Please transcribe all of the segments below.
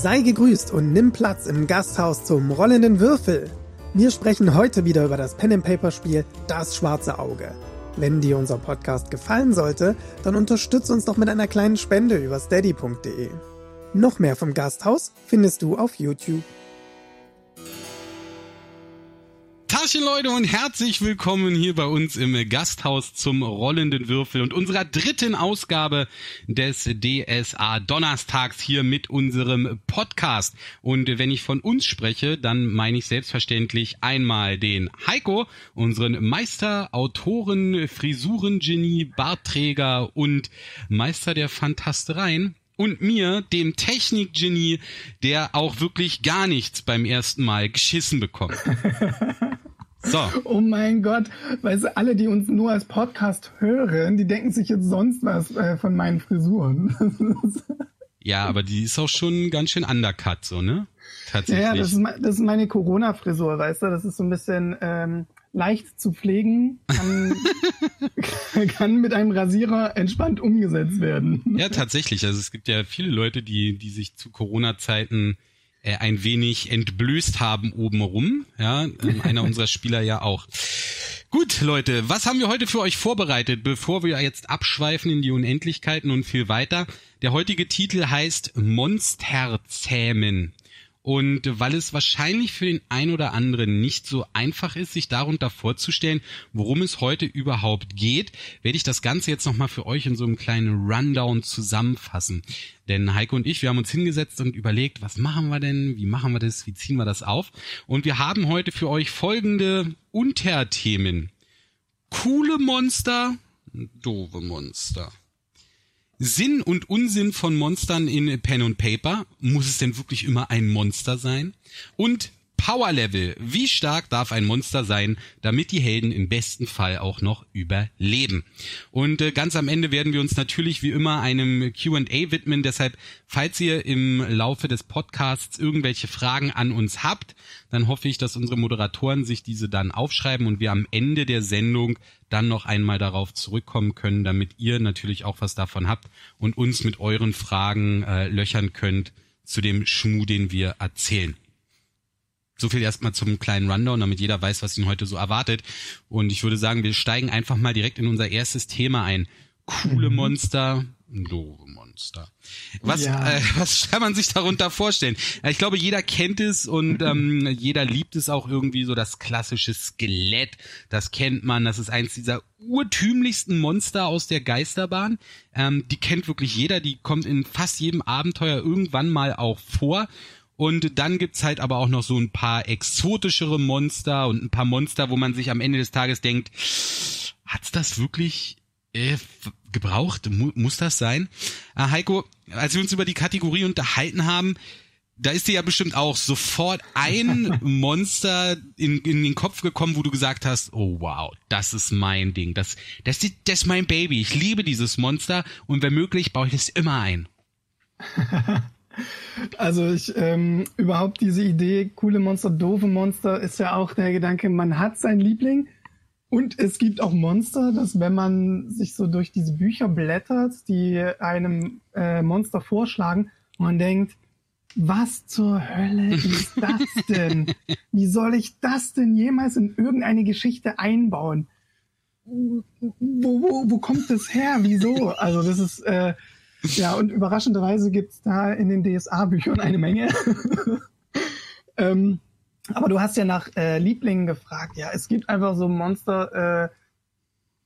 Sei gegrüßt und nimm Platz im Gasthaus zum rollenden Würfel. Wir sprechen heute wieder über das Pen and Paper Spiel Das schwarze Auge. Wenn dir unser Podcast gefallen sollte, dann unterstütze uns doch mit einer kleinen Spende über steady.de. Noch mehr vom Gasthaus findest du auf YouTube. Taschen Leute und herzlich willkommen hier bei uns im Gasthaus zum rollenden Würfel und unserer dritten Ausgabe des DSA Donnerstags hier mit unserem Podcast. Und wenn ich von uns spreche, dann meine ich selbstverständlich einmal den Heiko, unseren Meister, Autoren, Frisurengenie, Bartträger und Meister der Fantastereien und mir, dem Technikgenie, der auch wirklich gar nichts beim ersten Mal geschissen bekommt. So. Oh mein Gott, weißt du, alle, die uns nur als Podcast hören, die denken sich jetzt sonst was äh, von meinen Frisuren. ja, aber die ist auch schon ganz schön undercut, so, ne? Tatsächlich. Ja, das ist, das ist meine Corona-Frisur, weißt du? Das ist so ein bisschen ähm, leicht zu pflegen, kann, kann mit einem Rasierer entspannt umgesetzt werden. Ja, tatsächlich. Also es gibt ja viele Leute, die, die sich zu Corona-Zeiten äh, ein wenig entblößt haben obenrum. Ja, ähm, einer unserer Spieler ja auch. Gut, Leute, was haben wir heute für euch vorbereitet, bevor wir jetzt abschweifen in die Unendlichkeiten und viel weiter? Der heutige Titel heißt Monster zähmen. Und weil es wahrscheinlich für den einen oder anderen nicht so einfach ist, sich darunter vorzustellen, worum es heute überhaupt geht, werde ich das Ganze jetzt nochmal für euch in so einem kleinen Rundown zusammenfassen. Denn Heiko und ich, wir haben uns hingesetzt und überlegt, was machen wir denn, wie machen wir das, wie ziehen wir das auf? Und wir haben heute für euch folgende Unterthemen. Coole Monster, doofe Monster. Sinn und Unsinn von Monstern in Pen und Paper. Muss es denn wirklich immer ein Monster sein? Und Power Level. Wie stark darf ein Monster sein, damit die Helden im besten Fall auch noch überleben? Und äh, ganz am Ende werden wir uns natürlich wie immer einem Q&A widmen. Deshalb, falls ihr im Laufe des Podcasts irgendwelche Fragen an uns habt, dann hoffe ich, dass unsere Moderatoren sich diese dann aufschreiben und wir am Ende der Sendung dann noch einmal darauf zurückkommen können, damit ihr natürlich auch was davon habt und uns mit euren Fragen äh, löchern könnt zu dem Schmu, den wir erzählen. So viel erstmal zum kleinen Rundown, damit jeder weiß, was ihn heute so erwartet. Und ich würde sagen, wir steigen einfach mal direkt in unser erstes Thema ein. Coole mhm. Monster, doofe Monster. Was, ja. äh, was kann man sich darunter vorstellen? Ich glaube, jeder kennt es und ähm, jeder liebt es auch irgendwie so das klassische Skelett. Das kennt man. Das ist eins dieser urtümlichsten Monster aus der Geisterbahn. Ähm, die kennt wirklich jeder. Die kommt in fast jedem Abenteuer irgendwann mal auch vor. Und dann gibt's halt aber auch noch so ein paar exotischere Monster und ein paar Monster, wo man sich am Ende des Tages denkt, hat's das wirklich äh, gebraucht? Mu muss das sein? Äh, Heiko, als wir uns über die Kategorie unterhalten haben, da ist dir ja bestimmt auch sofort ein Monster in, in den Kopf gekommen, wo du gesagt hast, oh wow, das ist mein Ding, das, das, das ist mein Baby, ich liebe dieses Monster und wenn möglich baue ich es immer ein. Also ich ähm, überhaupt diese Idee, coole Monster, doofe Monster, ist ja auch der Gedanke, man hat seinen Liebling. Und es gibt auch Monster, dass wenn man sich so durch diese Bücher blättert, die einem äh, Monster vorschlagen, man denkt, was zur Hölle ist das denn? Wie soll ich das denn jemals in irgendeine Geschichte einbauen? Wo, wo, wo kommt das her? Wieso? Also das ist äh, ja, und überraschenderweise gibt's da in den DSA-Büchern eine Menge. ähm, aber du hast ja nach äh, Lieblingen gefragt. Ja, es gibt einfach so Monster,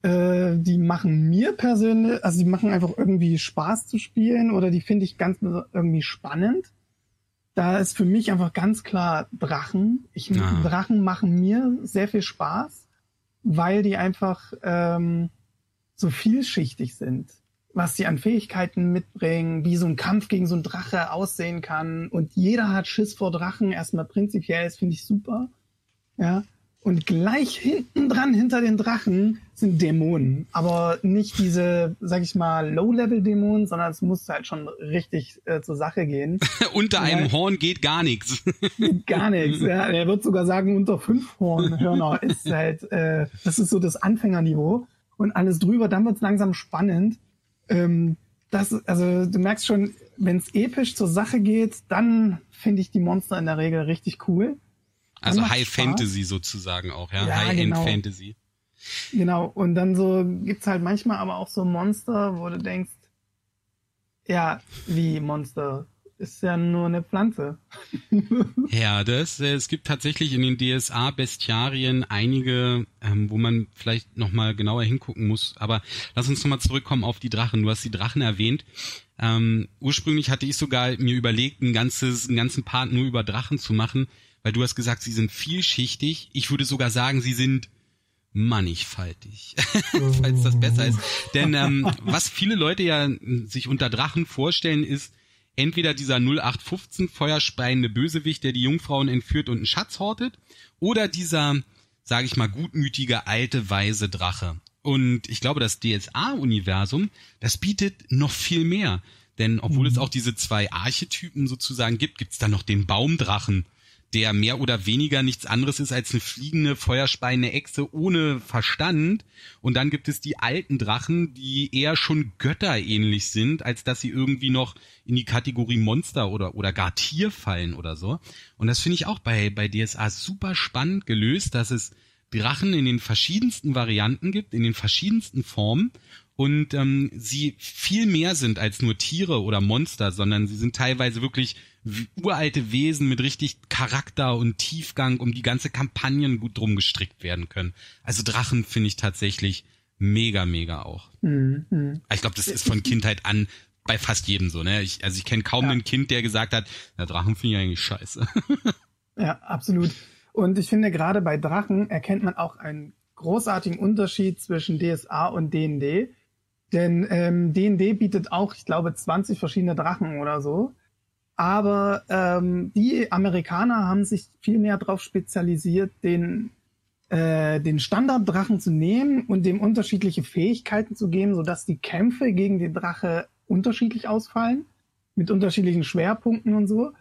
äh, äh, die machen mir persönlich, also die machen einfach irgendwie Spaß zu spielen oder die finde ich ganz irgendwie spannend. Da ist für mich einfach ganz klar Drachen. Ich, ah. Drachen machen mir sehr viel Spaß, weil die einfach ähm, so vielschichtig sind was sie an Fähigkeiten mitbringen, wie so ein Kampf gegen so einen Drache aussehen kann. Und jeder hat Schiss vor Drachen. Erstmal prinzipiell, das finde ich super. Ja. Und gleich hinten dran, hinter den Drachen, sind Dämonen. Aber nicht diese, sag ich mal, Low-Level-Dämonen, sondern es muss halt schon richtig äh, zur Sache gehen. unter ja. einem Horn geht gar nichts. gar nichts. Ja. Er wird sogar sagen, unter fünf Hornhörner ist halt, äh, das ist so das Anfängerniveau. Und alles drüber, dann wird's langsam spannend ähm, das, also du merkst schon, wenn es episch zur Sache geht, dann finde ich die Monster in der Regel richtig cool. Dann also High Spaß. Fantasy sozusagen auch, ja, ja High-End genau. Fantasy. Genau, und dann so gibt's halt manchmal aber auch so Monster, wo du denkst, ja, wie Monster? Ist ja nur eine Pflanze. ja, das, äh, es gibt tatsächlich in den DSA-Bestiarien einige, ähm, wo man vielleicht nochmal genauer hingucken muss. Aber lass uns nochmal zurückkommen auf die Drachen. Du hast die Drachen erwähnt. Ähm, ursprünglich hatte ich sogar mir überlegt, ein ganzes, einen ganzen Part nur über Drachen zu machen, weil du hast gesagt, sie sind vielschichtig. Ich würde sogar sagen, sie sind mannigfaltig, falls das besser ist. Denn ähm, was viele Leute ja sich unter Drachen vorstellen, ist entweder dieser 0815 feuerspeiende Bösewicht, der die Jungfrauen entführt und einen Schatz hortet, oder dieser, sage ich mal, gutmütige alte weise Drache. Und ich glaube, das DSA-Universum, das bietet noch viel mehr. Denn obwohl mhm. es auch diese zwei Archetypen sozusagen gibt, gibt's da noch den Baumdrachen, der mehr oder weniger nichts anderes ist als eine fliegende, feuerspeiende Echse ohne Verstand. Und dann gibt es die alten Drachen, die eher schon götterähnlich sind, als dass sie irgendwie noch in die Kategorie Monster oder, oder gar Tier fallen oder so. Und das finde ich auch bei, bei DSA super spannend gelöst, dass es Drachen in den verschiedensten Varianten gibt, in den verschiedensten Formen und ähm, sie viel mehr sind als nur Tiere oder Monster, sondern sie sind teilweise wirklich uralte Wesen mit richtig Charakter und Tiefgang, um die ganze Kampagnen gut drum gestrickt werden können. Also Drachen finde ich tatsächlich mega, mega auch. Mhm. Ich glaube, das ist von Kindheit an bei fast jedem so, ne? Ich, also ich kenne kaum ja. ein Kind, der gesagt hat, na, Drachen finde ich eigentlich scheiße. ja, absolut. Und ich finde, gerade bei Drachen erkennt man auch einen großartigen Unterschied zwischen DSA und D&D. Denn ähm, D&D bietet auch, ich glaube, 20 verschiedene Drachen oder so. Aber ähm, die Amerikaner haben sich viel mehr darauf spezialisiert, den, äh, den Standarddrachen zu nehmen und dem unterschiedliche Fähigkeiten zu geben, sodass die Kämpfe gegen den Drache unterschiedlich ausfallen, mit unterschiedlichen Schwerpunkten und so.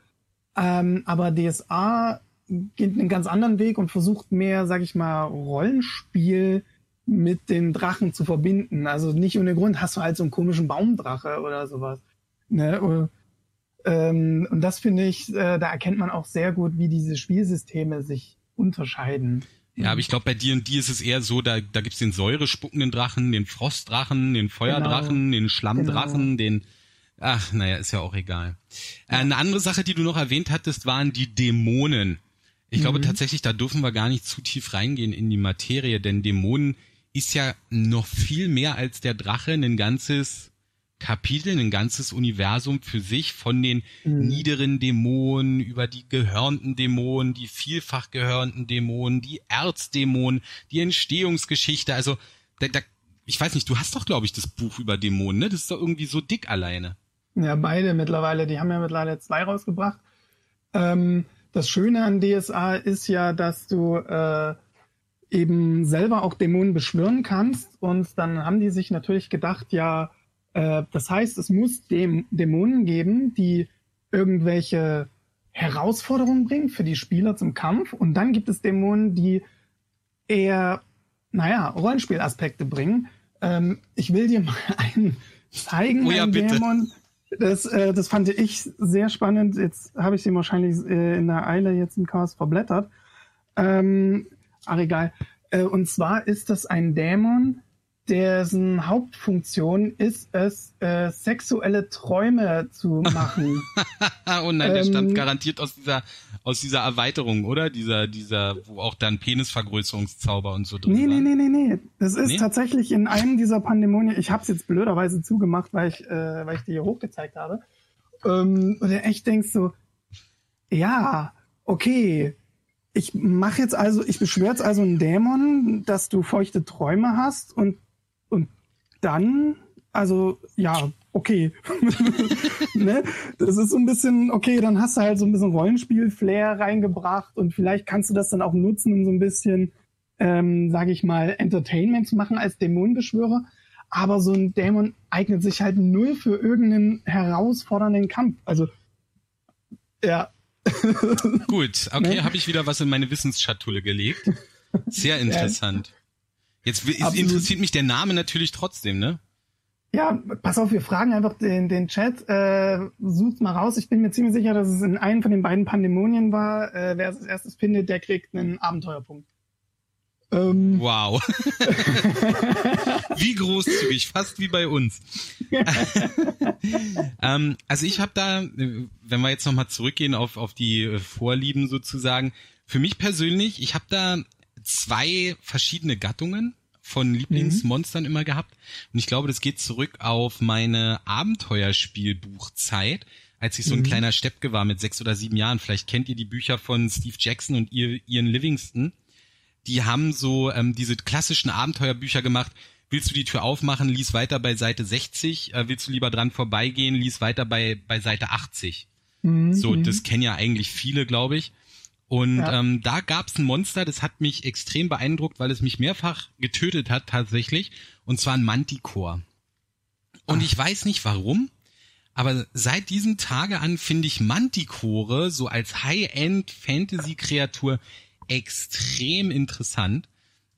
Ähm, aber DSA geht einen ganz anderen Weg und versucht mehr, sag ich mal, Rollenspiel mit den Drachen zu verbinden. Also nicht ohne Grund hast du halt so einen komischen Baumdrache oder sowas. Ne? Ähm, und das finde ich, äh, da erkennt man auch sehr gut, wie diese Spielsysteme sich unterscheiden. Ja, aber ich glaube, bei dir und die ist es eher so, da, da gibt's den säurespuckenden Drachen, den Frostdrachen, den Feuerdrachen, genau. den Schlammdrachen, genau. den Ach, naja, ist ja auch egal. Äh, eine andere Sache, die du noch erwähnt hattest, waren die Dämonen. Ich mhm. glaube tatsächlich, da dürfen wir gar nicht zu tief reingehen in die Materie, denn Dämonen ist ja noch viel mehr als der Drache ein ganzes Kapitel, ein ganzes Universum für sich von den mhm. niederen Dämonen über die gehörnten Dämonen, die vielfach gehörnten Dämonen, die Erzdämonen, die Entstehungsgeschichte. Also, da, da, ich weiß nicht, du hast doch, glaube ich, das Buch über Dämonen, ne? Das ist doch irgendwie so dick alleine. Ja, beide mittlerweile. Die haben ja mittlerweile zwei rausgebracht. Ähm, das Schöne an DSA ist ja, dass du äh, eben selber auch Dämonen beschwören kannst. Und dann haben die sich natürlich gedacht, ja, äh, das heißt, es muss dem Dämonen geben, die irgendwelche Herausforderungen bringen für die Spieler zum Kampf. Und dann gibt es Dämonen, die eher, naja, Rollenspielaspekte bringen. Ähm, ich will dir mal einen zeigen, oh ja, einen bitte. Dämon. Das, äh, das fand ich sehr spannend. Jetzt habe ich sie wahrscheinlich äh, in der Eile jetzt im Chaos verblättert. Ähm, ach egal. Äh, und zwar ist das ein Dämon, dessen Hauptfunktion ist es, äh, sexuelle Träume zu machen. oh nein, der ähm, stammt garantiert aus dieser aus dieser Erweiterung, oder? Dieser, dieser, wo auch dann Penisvergrößerungszauber und so drin Nee, nee, nee, nee, nee. Das ist nee? tatsächlich in einem dieser Pandemonien, ich habe es jetzt blöderweise zugemacht, weil ich, äh, weil ich die hier hochgezeigt habe. Ähm, und echt denkst so, ja, okay, ich mache jetzt also, ich beschwöre jetzt also einen Dämon, dass du feuchte Träume hast und dann, also ja, okay. ne? Das ist so ein bisschen, okay, dann hast du halt so ein bisschen Rollenspiel-Flair reingebracht und vielleicht kannst du das dann auch nutzen, um so ein bisschen, ähm, sage ich mal, Entertainment zu machen als Dämonenbeschwörer. Aber so ein Dämon eignet sich halt null für irgendeinen herausfordernden Kampf. Also, ja. Gut, okay, ne? habe ich wieder was in meine Wissensschatulle gelegt. Sehr interessant. Jetzt Absolut. interessiert mich der Name natürlich trotzdem, ne? Ja, pass auf, wir fragen einfach den, den Chat. Äh, sucht mal raus. Ich bin mir ziemlich sicher, dass es in einem von den beiden Pandemonien war. Äh, wer es als erstes findet, der kriegt einen Abenteuerpunkt. Ähm. Wow. wie großzügig, fast wie bei uns. ähm, also ich habe da, wenn wir jetzt nochmal zurückgehen auf, auf die Vorlieben sozusagen, für mich persönlich, ich habe da zwei verschiedene Gattungen von Lieblingsmonstern mhm. immer gehabt. Und ich glaube, das geht zurück auf meine Abenteuerspielbuchzeit, als ich so ein mhm. kleiner Steppke war mit sechs oder sieben Jahren. Vielleicht kennt ihr die Bücher von Steve Jackson und Ian Livingston die haben so ähm, diese klassischen Abenteuerbücher gemacht. Willst du die Tür aufmachen, lies weiter bei Seite 60. Äh, willst du lieber dran vorbeigehen, lies weiter bei, bei Seite 80. Mhm. So, das kennen ja eigentlich viele, glaube ich. Und ja. ähm, da gab's ein Monster, das hat mich extrem beeindruckt, weil es mich mehrfach getötet hat tatsächlich. Und zwar ein Manticore. Und Ach. ich weiß nicht warum, aber seit diesem Tage an finde ich Manticore so als High-End-Fantasy-Kreatur extrem interessant.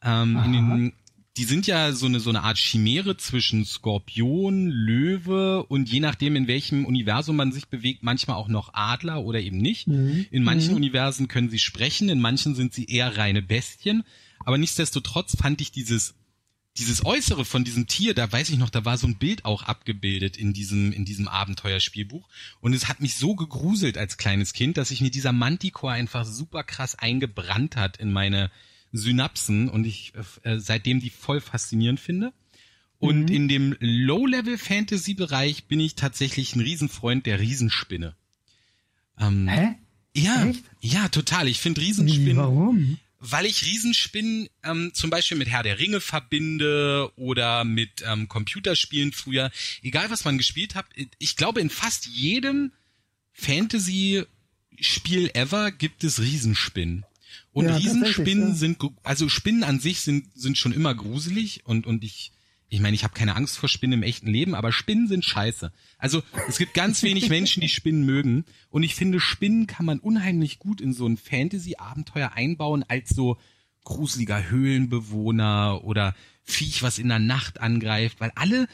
Ähm, in den, die sind ja so eine, so eine Art Chimäre zwischen Skorpion, Löwe und je nachdem, in welchem Universum man sich bewegt, manchmal auch noch Adler oder eben nicht. Mhm. In manchen mhm. Universen können sie sprechen, in manchen sind sie eher reine Bestien. Aber nichtsdestotrotz fand ich dieses dieses Äußere von diesem Tier, da weiß ich noch, da war so ein Bild auch abgebildet in diesem, in diesem Abenteuerspielbuch. Und es hat mich so gegruselt als kleines Kind, dass sich mir dieser Manticore einfach super krass eingebrannt hat in meine Synapsen und ich äh, seitdem die voll faszinierend finde. Und mhm. in dem Low-Level-Fantasy-Bereich bin ich tatsächlich ein Riesenfreund der Riesenspinne. Ähm, Hä? Ja, Echt? ja, total. Ich finde Riesenspinnen. Warum? weil ich Riesenspinnen ähm, zum Beispiel mit Herr der Ringe verbinde oder mit ähm, Computerspielen früher, egal was man gespielt hat, ich glaube in fast jedem Fantasy-Spiel ever gibt es Riesenspinnen. Und ja, Riesenspinnen ja. sind, also Spinnen an sich sind, sind schon immer gruselig und, und ich ich meine, ich habe keine Angst vor Spinnen im echten Leben, aber Spinnen sind scheiße. Also es gibt ganz wenig Menschen, die Spinnen mögen. Und ich finde, Spinnen kann man unheimlich gut in so ein Fantasy-Abenteuer einbauen als so gruseliger Höhlenbewohner oder Viech, was in der Nacht angreift, weil alle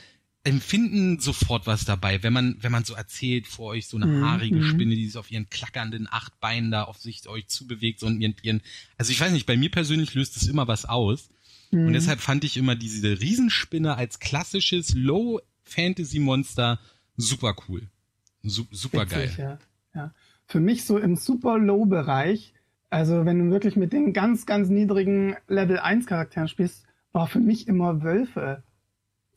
empfinden sofort was dabei, wenn man, wenn man so erzählt vor euch so eine mhm, haarige mhm. Spinne, die sich auf ihren klackernden acht Beinen da auf sich euch zubewegt und ihren, also ich weiß nicht, bei mir persönlich löst es immer was aus. Mhm. Und deshalb fand ich immer diese Riesenspinne als klassisches Low-Fantasy-Monster super cool. Su super Witzig, geil. Ja. ja. Für mich so im super Low-Bereich, also wenn du wirklich mit den ganz, ganz niedrigen Level 1 Charakteren spielst, war für mich immer Wölfe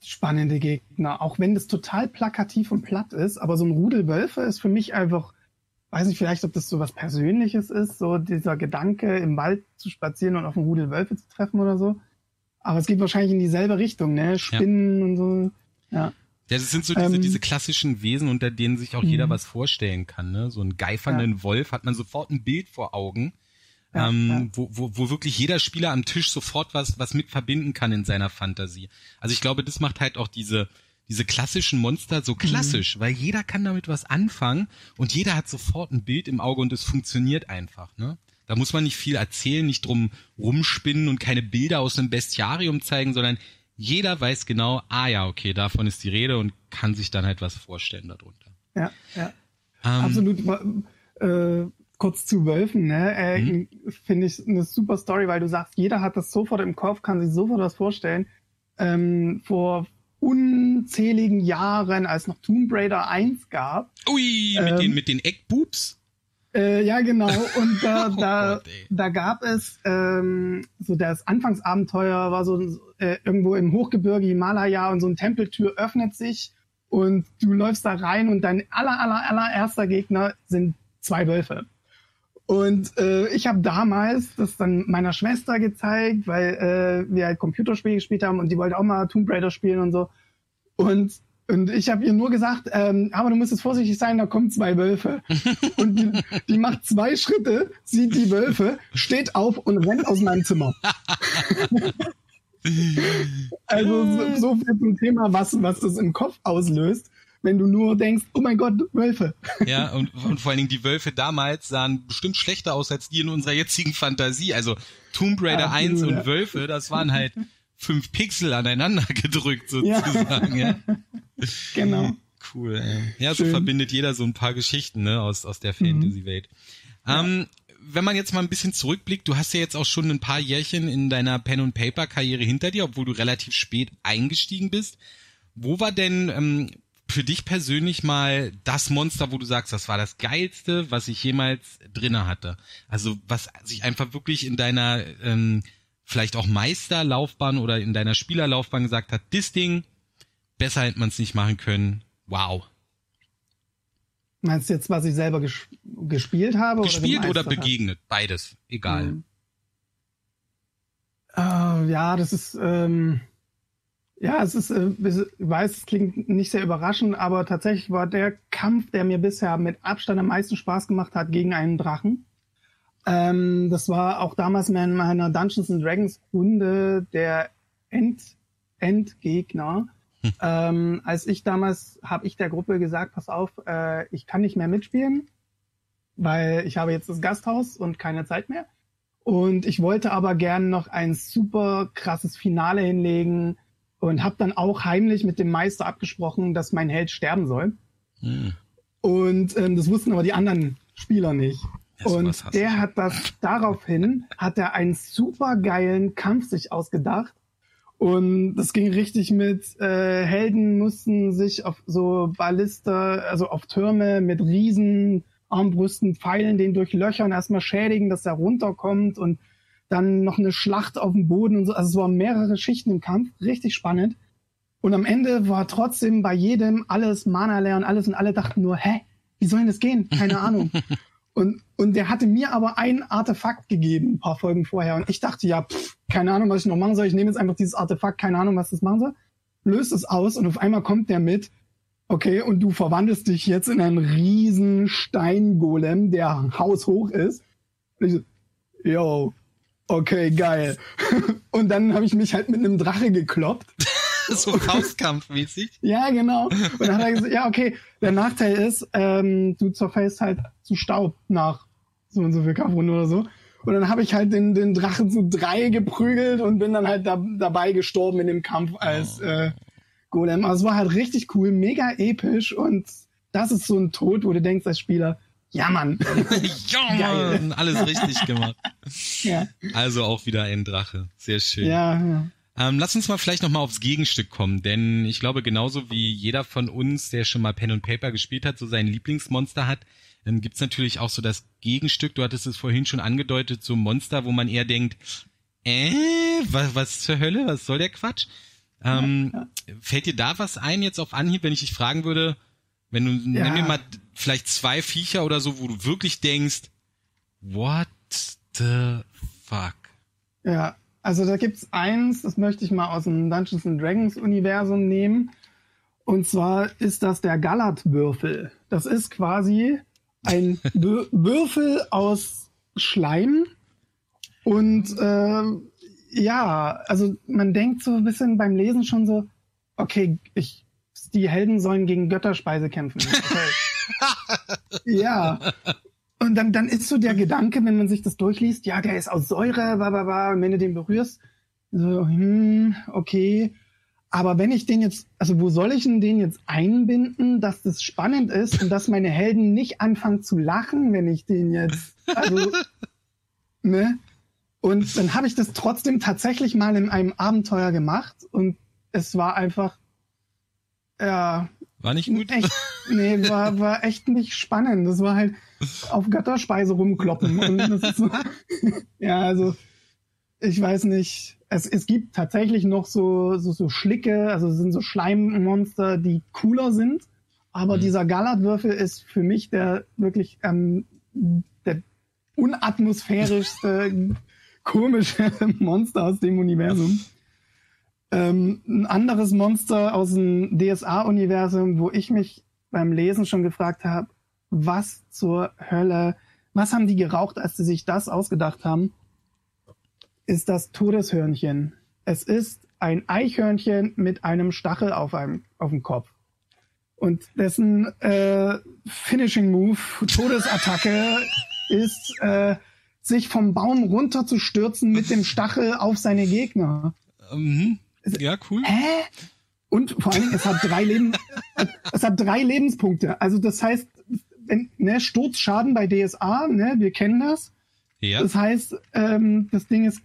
spannende Gegner. Auch wenn das total plakativ und platt ist, aber so ein Rudel Wölfe ist für mich einfach, weiß nicht vielleicht, ob das so was Persönliches ist, so dieser Gedanke im Wald zu spazieren und auf einen Rudel Wölfe zu treffen oder so. Aber es geht wahrscheinlich in dieselbe Richtung, ne? Spinnen ja. und so. Ja. Ja, das sind so diese, ähm, diese klassischen Wesen, unter denen sich auch jeder mhm. was vorstellen kann. Ne? So einen geifernden ja. Wolf hat man sofort ein Bild vor Augen, ja, ähm. Wo, wo, wo wirklich jeder Spieler am Tisch sofort was, was mit verbinden kann in seiner Fantasie. Also ich glaube, das macht halt auch diese, diese klassischen Monster so klassisch, mhm. weil jeder kann damit was anfangen und jeder hat sofort ein Bild im Auge und es funktioniert einfach. Ne? Da muss man nicht viel erzählen, nicht drum rumspinnen und keine Bilder aus einem Bestiarium zeigen, sondern jeder weiß genau, ah ja, okay, davon ist die Rede und kann sich dann halt was vorstellen darunter. Ja, ja. Ähm, Absolut. Äh, kurz zu Wölfen, ne? Äh, mhm. Finde ich eine super Story, weil du sagst, jeder hat das sofort im Kopf, kann sich sofort was vorstellen. Ähm, vor unzähligen Jahren, als noch Tomb Raider 1 gab. Ui, mit ähm, den, mit den Eckboobs? Äh, ja, genau. Und da, oh da, Gott, da gab es ähm, so das Anfangsabenteuer war so äh, irgendwo im Hochgebirge Himalaya und so eine Tempeltür öffnet sich und du läufst da rein und dein aller aller allererster Gegner sind zwei Wölfe. Und äh, ich habe damals das dann meiner Schwester gezeigt, weil äh, wir halt Computerspiele gespielt haben und die wollte auch mal Tomb Raider spielen und so. Und und ich habe ihr nur gesagt, ähm, aber du musst jetzt vorsichtig sein, da kommen zwei Wölfe. Und die, die macht zwei Schritte, sieht die Wölfe, steht auf und rennt aus meinem Zimmer. also so, so viel zum Thema, was, was das im Kopf auslöst wenn du nur denkst, oh mein Gott, Wölfe. Ja, und, und vor allen Dingen die Wölfe damals sahen bestimmt schlechter aus als die in unserer jetzigen Fantasie. Also Tomb Raider Ach, 1 und Wölfe, das waren halt fünf Pixel aneinander gedrückt sozusagen, ja. ja. genau. Cool, ey. Ja, so Schön. verbindet jeder so ein paar Geschichten, ne, aus, aus der Fantasy-Welt. Mhm. Ähm, wenn man jetzt mal ein bisschen zurückblickt, du hast ja jetzt auch schon ein paar Jährchen in deiner Pen and Paper Karriere hinter dir, obwohl du relativ spät eingestiegen bist. Wo war denn ähm, für dich persönlich mal das Monster, wo du sagst, das war das geilste, was ich jemals drinne hatte? Also was sich einfach wirklich in deiner ähm, vielleicht auch Meisterlaufbahn oder in deiner Spielerlaufbahn gesagt hat, das Ding, besser hätte man es nicht machen können. Wow. Meinst du jetzt, was ich selber ges gespielt habe? Gespielt oder, oder begegnet? Hat? Beides. Egal. Mhm. Uh, ja, das ist, ähm, ja, es ist, äh, ich weiß, es klingt nicht sehr überraschend, aber tatsächlich war der Kampf, der mir bisher mit Abstand am meisten Spaß gemacht hat, gegen einen Drachen. Ähm, das war auch damals in meiner Dungeons and Dragons Runde der End Endgegner. Hm. Ähm, als ich damals habe ich der Gruppe gesagt, pass auf, äh, ich kann nicht mehr mitspielen, weil ich habe jetzt das Gasthaus und keine Zeit mehr. Und ich wollte aber gern noch ein super krasses Finale hinlegen und habe dann auch heimlich mit dem Meister abgesprochen, dass mein Held sterben soll. Hm. Und ähm, das wussten aber die anderen Spieler nicht. Ja, und der hat das daraufhin hat er einen super geilen Kampf sich ausgedacht und das ging richtig mit äh, Helden mussten sich auf so Ballista, also auf Türme mit riesen Armbrüsten, Pfeilen, den durchlöchern, erstmal schädigen, dass er runterkommt und dann noch eine Schlacht auf dem Boden und so. Also es waren mehrere Schichten im Kampf, richtig spannend. Und am Ende war trotzdem bei jedem alles Mana leer und alles und alle dachten nur, hä, wie soll denn das gehen? Keine Ahnung. Und, und der hatte mir aber ein Artefakt gegeben, ein paar Folgen vorher. Und ich dachte, ja, pff, keine Ahnung, was ich noch machen soll. Ich nehme jetzt einfach dieses Artefakt, keine Ahnung, was das machen soll. Löst es aus und auf einmal kommt der mit, okay, und du verwandelst dich jetzt in einen riesen Steingolem, der haushoch ist. Und ich so, yo, okay, geil. und dann habe ich mich halt mit einem Drache gekloppt. so Faustkampfmäßig. ja, genau. Und dann hat er gesagt, ja, okay, der Nachteil ist, ähm, du zerfällst halt zu Staub nach so und so viel Kampfrunde oder so. Und dann habe ich halt den, den Drachen zu drei geprügelt und bin dann halt da, dabei gestorben in dem Kampf als oh. äh, Golem. Also es war halt richtig cool, mega episch und das ist so ein Tod, wo du denkst als Spieler, ja Mann. ja Mann, alles richtig gemacht. ja. Also auch wieder ein Drache. Sehr schön. Ja, ja. Ähm, lass uns mal vielleicht nochmal aufs Gegenstück kommen, denn ich glaube, genauso wie jeder von uns, der schon mal Pen und Paper gespielt hat, so sein Lieblingsmonster hat, ähm, gibt's natürlich auch so das Gegenstück, du hattest es vorhin schon angedeutet, so Monster, wo man eher denkt, äh, was, was zur Hölle, was soll der Quatsch? Ähm, ja, ja. Fällt dir da was ein jetzt auf Anhieb, wenn ich dich fragen würde, wenn du, ja. nimm mir mal vielleicht zwei Viecher oder so, wo du wirklich denkst, what the fuck? Ja, also da gibt's eins, das möchte ich mal aus dem Dungeons and Dragons Universum nehmen. Und zwar ist das der Galat-Würfel. Das ist quasi ein Würfel aus Schleim. Und äh, ja, also man denkt so ein bisschen beim Lesen schon so, okay, ich, die Helden sollen gegen Götterspeise kämpfen. Okay. ja. Und dann, dann ist so der Gedanke, wenn man sich das durchliest, ja, der ist aus Säure, bla, und wenn du den berührst, so, hm, okay. Aber wenn ich den jetzt, also wo soll ich denn den jetzt einbinden, dass das spannend ist und dass meine Helden nicht anfangen zu lachen, wenn ich den jetzt, also, ne? Und dann habe ich das trotzdem tatsächlich mal in einem Abenteuer gemacht und es war einfach, ja. War nicht gut? Echt, nee, war, war echt nicht spannend. Das war halt, auf Götterspeise rumkloppen. Und das ist so, ja, also ich weiß nicht. Es, es gibt tatsächlich noch so, so, so Schlicke, also es sind so Schleimmonster, die cooler sind. Aber mhm. dieser Galatwürfel ist für mich der wirklich ähm, der unatmosphärischste, komische Monster aus dem Universum. Ähm, ein anderes Monster aus dem DSA-Universum, wo ich mich beim Lesen schon gefragt habe, was zur Hölle, was haben die geraucht, als sie sich das ausgedacht haben, ist das Todeshörnchen. Es ist ein Eichhörnchen mit einem Stachel auf, einem, auf dem Kopf. Und dessen äh, Finishing Move, Todesattacke, ist, äh, sich vom Baum runterzustürzen mit dem Stachel auf seine Gegner. mhm. Ja, cool. Hä? Und vor allen Dingen, es hat drei Leben, es hat drei Lebenspunkte. Also das heißt, wenn, ne, Sturzschaden bei DSA, ne, wir kennen das. Ja. Das heißt, ähm, das Ding ist,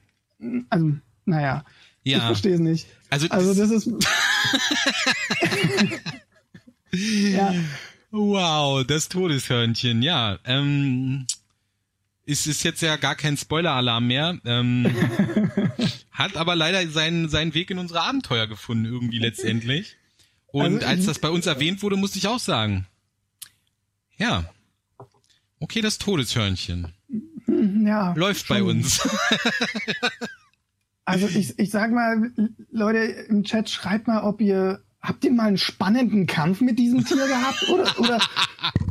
also, naja, Ja. ich verstehe es nicht. Also, Also das ist. ja, Wow, das Todeshörnchen, ja. Ähm, ist, ist jetzt ja gar kein Spoiler-Alarm mehr. Ähm, hat aber leider seinen, seinen Weg in unsere Abenteuer gefunden, irgendwie letztendlich. Und Also, als das bei uns erwähnt wurde, musste ich auch sagen. Ja. Okay, das Todeshörnchen. ja. Läuft bei schon. uns. Also ich, ich sag mal, Leute im Chat, schreibt mal, ob ihr, habt ihr mal einen spannenden Kampf mit diesem Tier gehabt? Oder, oder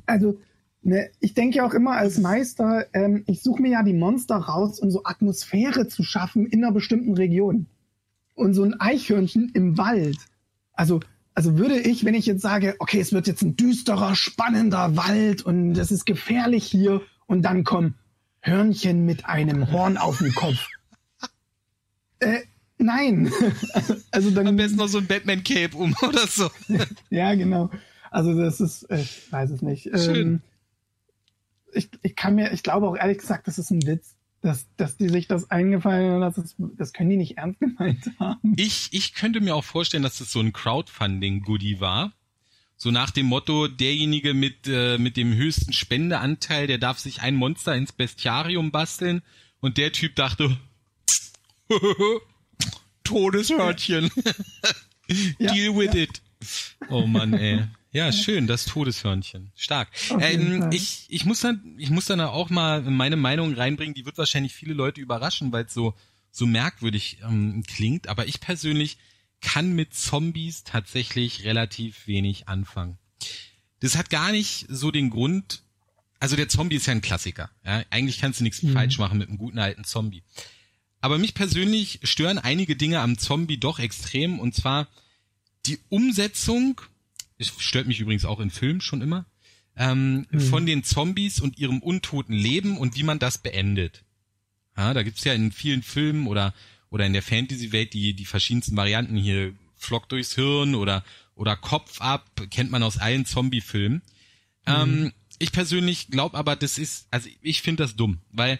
also, ne, ich denke ja auch immer als Meister, ähm, ich suche mir ja die Monster raus, um so Atmosphäre zu schaffen in einer bestimmten Region. Und so ein Eichhörnchen im Wald. Also, also würde ich, wenn ich jetzt sage, okay, es wird jetzt ein düsterer, spannender Wald und es ist gefährlich hier und dann kommen Hörnchen mit einem Horn auf dem Kopf. Äh, nein. also dann, Am besten noch so ein Batman-Cape um oder so. ja, genau. Also das ist, ich weiß es nicht. Schön. Ähm, ich, ich kann mir, ich glaube auch ehrlich gesagt, das ist ein Witz, dass, dass die sich das eingefallen haben, das, ist, das können die nicht ernst gemeint haben. Ich, ich könnte mir auch vorstellen, dass das so ein Crowdfunding-Goodie war. So nach dem Motto, derjenige mit, äh, mit dem höchsten Spendeanteil, der darf sich ein Monster ins Bestiarium basteln. Und der Typ dachte, Todeshörnchen. Ja, Deal with ja. it. Oh Mann, ey. Ja, schön, das Todeshörnchen. Stark. Ähm, ich, ich muss dann, ich muss dann auch mal meine Meinung reinbringen, die wird wahrscheinlich viele Leute überraschen, weil es so, so merkwürdig ähm, klingt. Aber ich persönlich kann mit Zombies tatsächlich relativ wenig anfangen. Das hat gar nicht so den Grund, also der Zombie ist ja ein Klassiker. Ja? Eigentlich kannst du nichts Mhm. falsch machen mit einem guten alten Zombie. Aber mich persönlich stören einige Dinge am Zombie doch extrem und zwar die Umsetzung, es stört mich übrigens auch in Filmen schon immer, ähm, Mhm. von den Zombies und ihrem untoten Leben und wie man das beendet. Ja, da gibt's ja in vielen Filmen oder oder in der Fantasy-Welt die die verschiedensten Varianten hier Flock durchs Hirn oder oder Kopf ab kennt man aus allen Zombie-Filmen. Ähm, ich persönlich glaube aber, das ist also ich finde das dumm, weil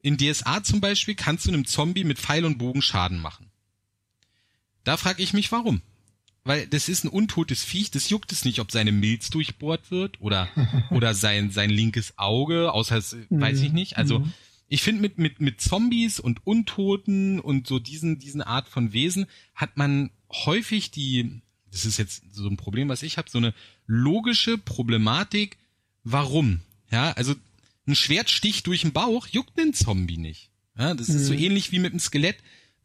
in DSA zum Beispiel kannst du einem Zombie mit Pfeil und Bogen Schaden machen. Da frage ich mich, warum? Weil das ist ein untotes Viech, das juckt es nicht, ob seine Milz durchbohrt wird oder, oder sein, sein linkes Auge, außer es, weiß ich nicht. Also, Mhm. ich finde mit, mit, mit Zombies und Untoten und so diesen, diesen Art von Wesen hat man häufig die, das ist jetzt so ein Problem, was ich habe, so eine logische Problematik, warum? Ja, also ein Schwertstich durch den Bauch juckt den Zombie nicht. Ja, das ist so Mhm. ähnlich wie mit dem Skelett.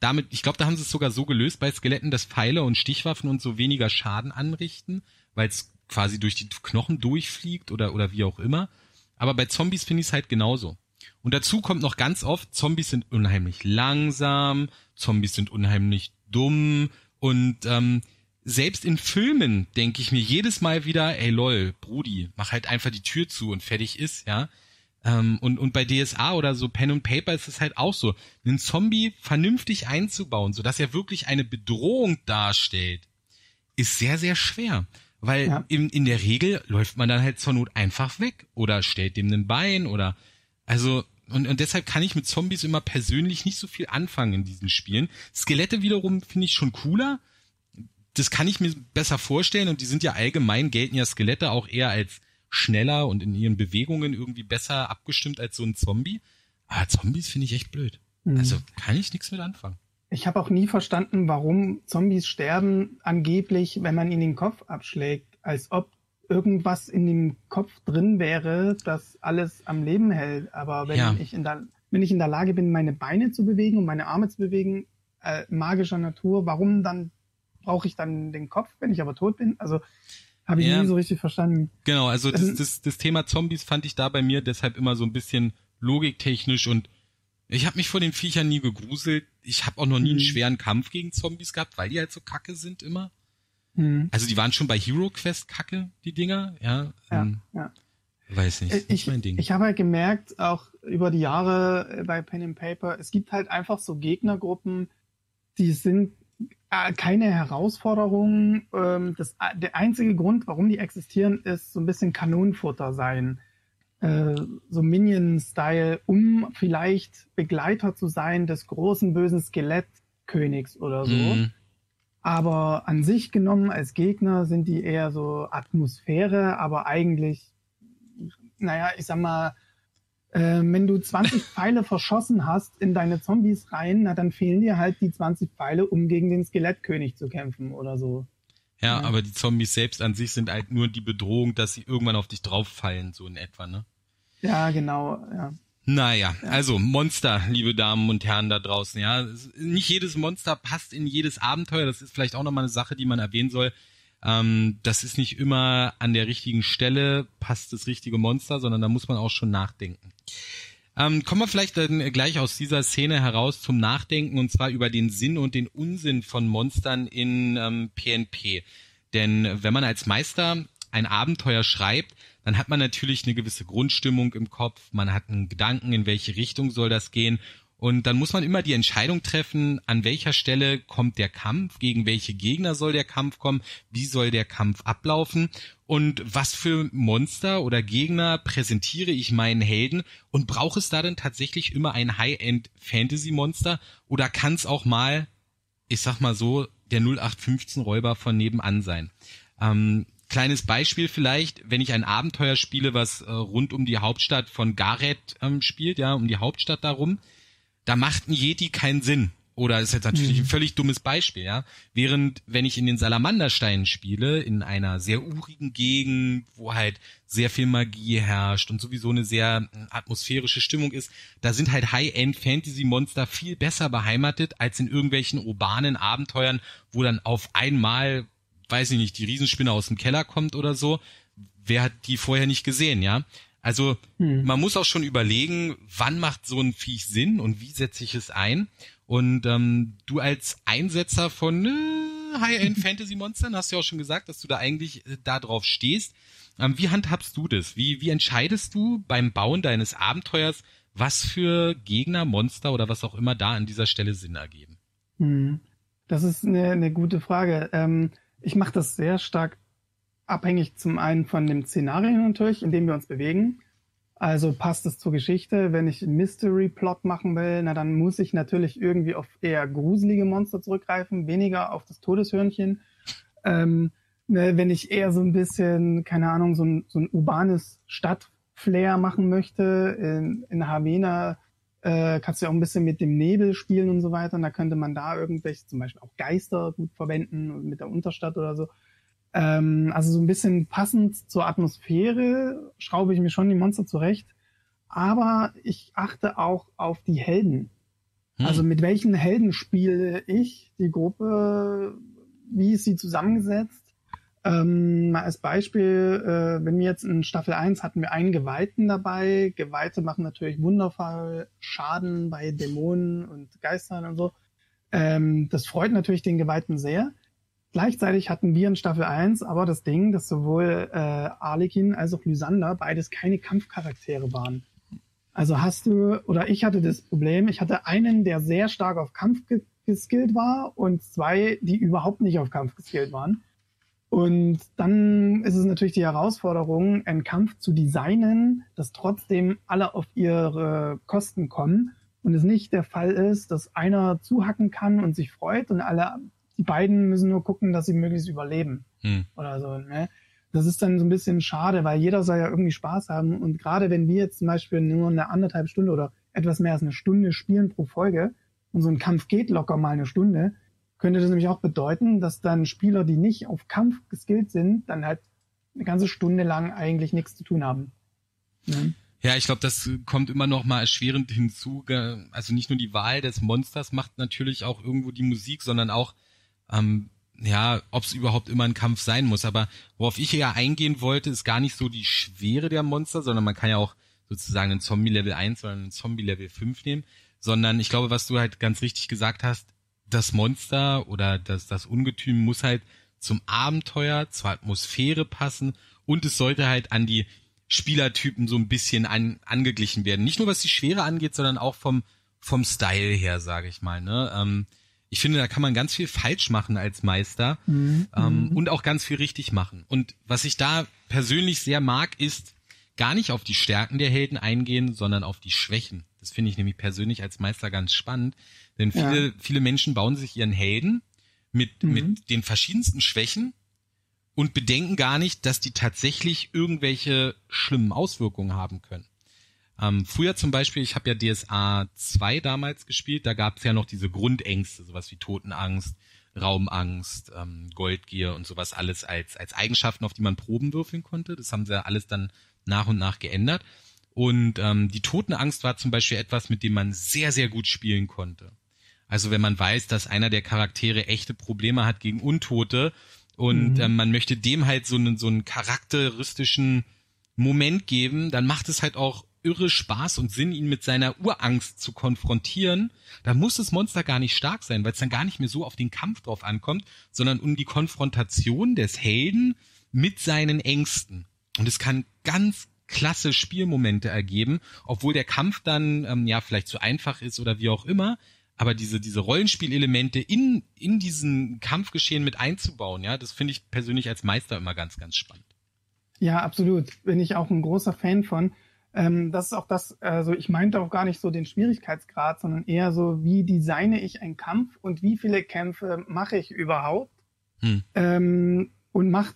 Damit, ich glaube, da haben sie es sogar so gelöst bei Skeletten, dass Pfeile und Stichwaffen und so weniger Schaden anrichten, weil es quasi durch die Knochen durchfliegt oder, oder wie auch immer. Aber bei Zombies finde ich es halt genauso. Und dazu kommt noch ganz oft, Zombies sind unheimlich langsam, Zombies sind unheimlich dumm und ähm, selbst in Filmen denke ich mir jedes Mal wieder, ey lol, Brudi, mach halt einfach die Tür zu und fertig ist, ja. Ähm, und, und bei DSA oder so Pen und Paper ist es halt auch so, einen Zombie vernünftig einzubauen, sodass er wirklich eine Bedrohung darstellt, ist sehr, sehr schwer. Weil Ja. in, in der Regel läuft man dann halt zur Not einfach weg oder stellt dem ein Bein oder also und, und deshalb kann ich mit Zombies immer persönlich nicht so viel anfangen in diesen Spielen. Skelette wiederum finde ich schon cooler. Das kann ich mir besser vorstellen und die sind ja allgemein gelten ja Skelette auch eher als schneller und in ihren Bewegungen irgendwie besser abgestimmt als so ein Zombie. Aber Zombies finde ich echt blöd. Mhm. Also kann ich nichts mit anfangen. Ich habe auch nie verstanden, warum Zombies sterben, angeblich, wenn man ihnen den Kopf abschlägt, als ob irgendwas in dem Kopf drin wäre, das alles am Leben hält. Aber wenn Ja. ich in der, wenn ich in der Lage bin, meine Beine zu bewegen und meine Arme zu bewegen, äh, magischer Natur, warum dann brauche ich dann den Kopf, wenn ich aber tot bin? Also habe ich Ja. nie so richtig verstanden. Genau, also das, Ähm, das, das Thema Zombies fand ich da bei mir deshalb immer so ein bisschen logiktechnisch und ich habe mich vor den Viechern nie gegruselt. Ich habe auch noch nie einen Mhm. schweren Kampf gegen Zombies gehabt, weil die halt so kacke sind immer. Hm. Also die waren schon bei Hero Quest kacke, die Dinger, ja. Ja, ähm, ja. Weiß nicht, Äh, Ich, mein Ding. ich habe halt gemerkt, auch über die Jahre äh, bei Pen and Paper, es gibt halt einfach so Gegnergruppen, die sind keine Herausforderung. Ähm, das, der einzige Grund, warum die existieren, ist so ein bisschen Kanonenfutter sein. Äh, so Minion-Style, um vielleicht Begleiter zu sein des großen bösen Skelettkönigs oder so. Mhm. Aber an sich genommen als Gegner sind die eher so Atmosphäre, aber eigentlich, naja, ich sag mal, äh, wenn du 20 Pfeile verschossen hast in deine Zombies rein, na dann fehlen dir halt die 20 Pfeile, um gegen den Skelettkönig zu kämpfen oder so. Ja, ja, aber die Zombies selbst an sich sind halt nur die Bedrohung, dass sie irgendwann auf dich drauffallen, so in etwa, ne? Ja, genau, ja. Naja, ja. also Monster, liebe Damen und Herren da draußen, ja. Nicht jedes Monster passt in jedes Abenteuer. Das ist vielleicht auch nochmal eine Sache, die man erwähnen soll. Ähm, das ist nicht immer an der richtigen Stelle passt das richtige Monster, sondern da muss man auch schon nachdenken. Ähm, kommen wir vielleicht dann gleich aus dieser Szene heraus zum Nachdenken und zwar über den Sinn und den Unsinn von Monstern in ähm, PNP. Denn wenn man als Meister ein Abenteuer schreibt, dann hat man natürlich eine gewisse Grundstimmung im Kopf, man hat einen Gedanken, in welche Richtung soll das gehen und dann muss man immer die Entscheidung treffen, an welcher Stelle kommt der Kampf, gegen welche Gegner soll der Kampf kommen, wie soll der Kampf ablaufen und was für Monster oder Gegner präsentiere ich meinen Helden und braucht es da denn tatsächlich immer ein High-End-Fantasy-Monster oder kann es auch mal, ich sag mal so, der 0815-Räuber von nebenan sein? Ähm, kleines Beispiel vielleicht, wenn ich ein Abenteuer spiele, was äh, rund um die Hauptstadt von Gareth ähm, spielt, ja, um die Hauptstadt darum, da macht ein Yeti keinen Sinn. Oder ist jetzt natürlich mhm. ein völlig dummes Beispiel, ja. Während, wenn ich in den Salamandersteinen spiele, in einer sehr urigen Gegend, wo halt sehr viel Magie herrscht und sowieso eine sehr äh, atmosphärische Stimmung ist, da sind halt High-End-Fantasy-Monster viel besser beheimatet als in irgendwelchen urbanen Abenteuern, wo dann auf einmal, weiß ich nicht, die Riesenspinne aus dem Keller kommt oder so. Wer hat die vorher nicht gesehen, ja? Also hm. man muss auch schon überlegen, wann macht so ein Viech Sinn und wie setze ich es ein. Und ähm, du als Einsetzer von äh, High-End-Fantasy-Monstern hast ja auch schon gesagt, dass du da eigentlich äh, da drauf stehst. Ähm, wie handhabst du das? Wie, wie entscheidest du beim Bauen deines Abenteuers, was für Gegner, Monster oder was auch immer da an dieser Stelle Sinn ergeben? Hm. Das ist eine, eine gute Frage. Ähm, ich mache das sehr stark abhängig zum einen von dem Szenario natürlich, in dem wir uns bewegen. Also passt es zur Geschichte. Wenn ich einen Mystery-Plot machen will, na dann muss ich natürlich irgendwie auf eher gruselige Monster zurückgreifen, weniger auf das Todeshörnchen. Ähm, ne, wenn ich eher so ein bisschen, keine Ahnung, so ein, so ein urbanes Stadtflair machen möchte, in, in Havena äh, kannst du ja auch ein bisschen mit dem Nebel spielen und so weiter. Und da könnte man da irgendwelche, zum Beispiel auch Geister gut verwenden mit der Unterstadt oder so. Ähm, also so ein bisschen passend zur Atmosphäre schraube ich mir schon die Monster zurecht. Aber ich achte auch auf die Helden. Hm. Also mit welchen Helden spiele ich die Gruppe? Wie ist sie zusammengesetzt? Ähm, mal als Beispiel, äh, wenn wir jetzt in Staffel 1 hatten wir einen Geweihten dabei. Geweihte machen natürlich wundervoll Schaden bei Dämonen und Geistern und so. Ähm, das freut natürlich den Geweihten sehr. Gleichzeitig hatten wir in Staffel 1 aber das Ding, dass sowohl äh, Arlekin als auch Lysander beides keine Kampfcharaktere waren. Also hast du, oder ich hatte das Problem, ich hatte einen, der sehr stark auf Kampf geskillt war und zwei, die überhaupt nicht auf Kampf geskillt waren. Und dann ist es natürlich die Herausforderung, einen Kampf zu designen, dass trotzdem alle auf ihre Kosten kommen und es nicht der Fall ist, dass einer zuhacken kann und sich freut und alle die beiden müssen nur gucken, dass sie möglichst überleben. Hm. Oder so, ne? Das ist dann so ein bisschen schade, weil jeder soll ja irgendwie Spaß haben. Und gerade wenn wir jetzt zum Beispiel nur eine anderthalb Stunde oder etwas mehr als eine Stunde spielen pro Folge und so ein Kampf geht locker mal eine Stunde, könnte das nämlich auch bedeuten, dass dann Spieler, die nicht auf Kampf geskillt sind, dann halt eine ganze Stunde lang eigentlich nichts zu tun haben. Ne? Ja, ich glaube, das kommt immer noch mal erschwerend hinzu. Also nicht nur die Wahl des Monsters macht natürlich auch irgendwo die Musik, sondern auch ähm, ja, ob es überhaupt immer ein Kampf sein muss. Aber worauf ich ja eingehen wollte, ist gar nicht so die Schwere der Monster, sondern man kann ja auch sozusagen einen Zombie Level 1 oder einen Zombie Level 5 nehmen, sondern ich glaube, was du halt ganz richtig gesagt hast, das Monster oder das, das Ungetüm muss halt zum Abenteuer, zur Atmosphäre passen und es sollte halt an die Spielertypen so ein bisschen an, angeglichen werden. Nicht nur was die Schwere angeht, sondern auch vom, vom Style her, sage ich mal. Ne? Ähm, ich finde, da kann man ganz viel falsch machen als Meister mhm. ähm, mhm. und auch ganz viel richtig machen. Und was ich da persönlich sehr mag, ist gar nicht auf die Stärken der Helden eingehen, sondern auf die Schwächen. Das finde ich nämlich persönlich als Meister ganz spannend, denn viele, ja. viele Menschen bauen sich ihren Helden mit, mhm. mit den verschiedensten Schwächen und bedenken gar nicht, dass die tatsächlich irgendwelche schlimmen Auswirkungen haben können. Ähm, früher zum Beispiel, ich habe ja DSA 2 damals gespielt, da gab es ja noch diese Grundängste, sowas wie Totenangst, Raumangst, ähm, Goldgier und sowas alles als, als Eigenschaften, auf die man Proben würfeln konnte. Das haben sie ja alles dann nach und nach geändert. Und ähm, die Totenangst war zum Beispiel etwas, mit dem man sehr, sehr gut spielen konnte. Also wenn man weiß, dass einer der Charaktere echte Probleme hat gegen Untote und mhm. ähm, man möchte dem halt so einen, so einen charakteristischen Moment geben, dann macht es halt auch irre Spaß und Sinn, ihn mit seiner Urangst zu konfrontieren, da muss das Monster gar nicht stark sein, weil es dann gar nicht mehr so auf den Kampf drauf ankommt, sondern um die Konfrontation des Helden mit seinen Ängsten. Und es kann ganz klasse Spielmomente ergeben, obwohl der Kampf dann ähm, ja vielleicht zu einfach ist oder wie auch immer, aber diese diese Rollenspielelemente in in diesen Kampfgeschehen mit einzubauen, ja, das finde ich persönlich als Meister immer ganz ganz spannend. Ja, absolut. Bin ich auch ein großer Fan von. Ähm, das ist auch das, also ich meinte auch gar nicht so den Schwierigkeitsgrad, sondern eher so, wie designe ich einen Kampf und wie viele Kämpfe mache ich überhaupt? Hm. Ähm, und macht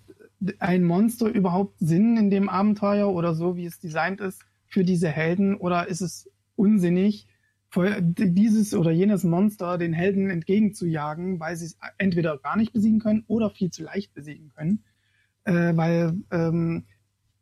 ein Monster überhaupt Sinn in dem Abenteuer oder so, wie es designt ist für diese Helden? Oder ist es unsinnig, dieses oder jenes Monster den Helden entgegenzujagen, weil sie es entweder gar nicht besiegen können oder viel zu leicht besiegen können? Äh, weil ähm,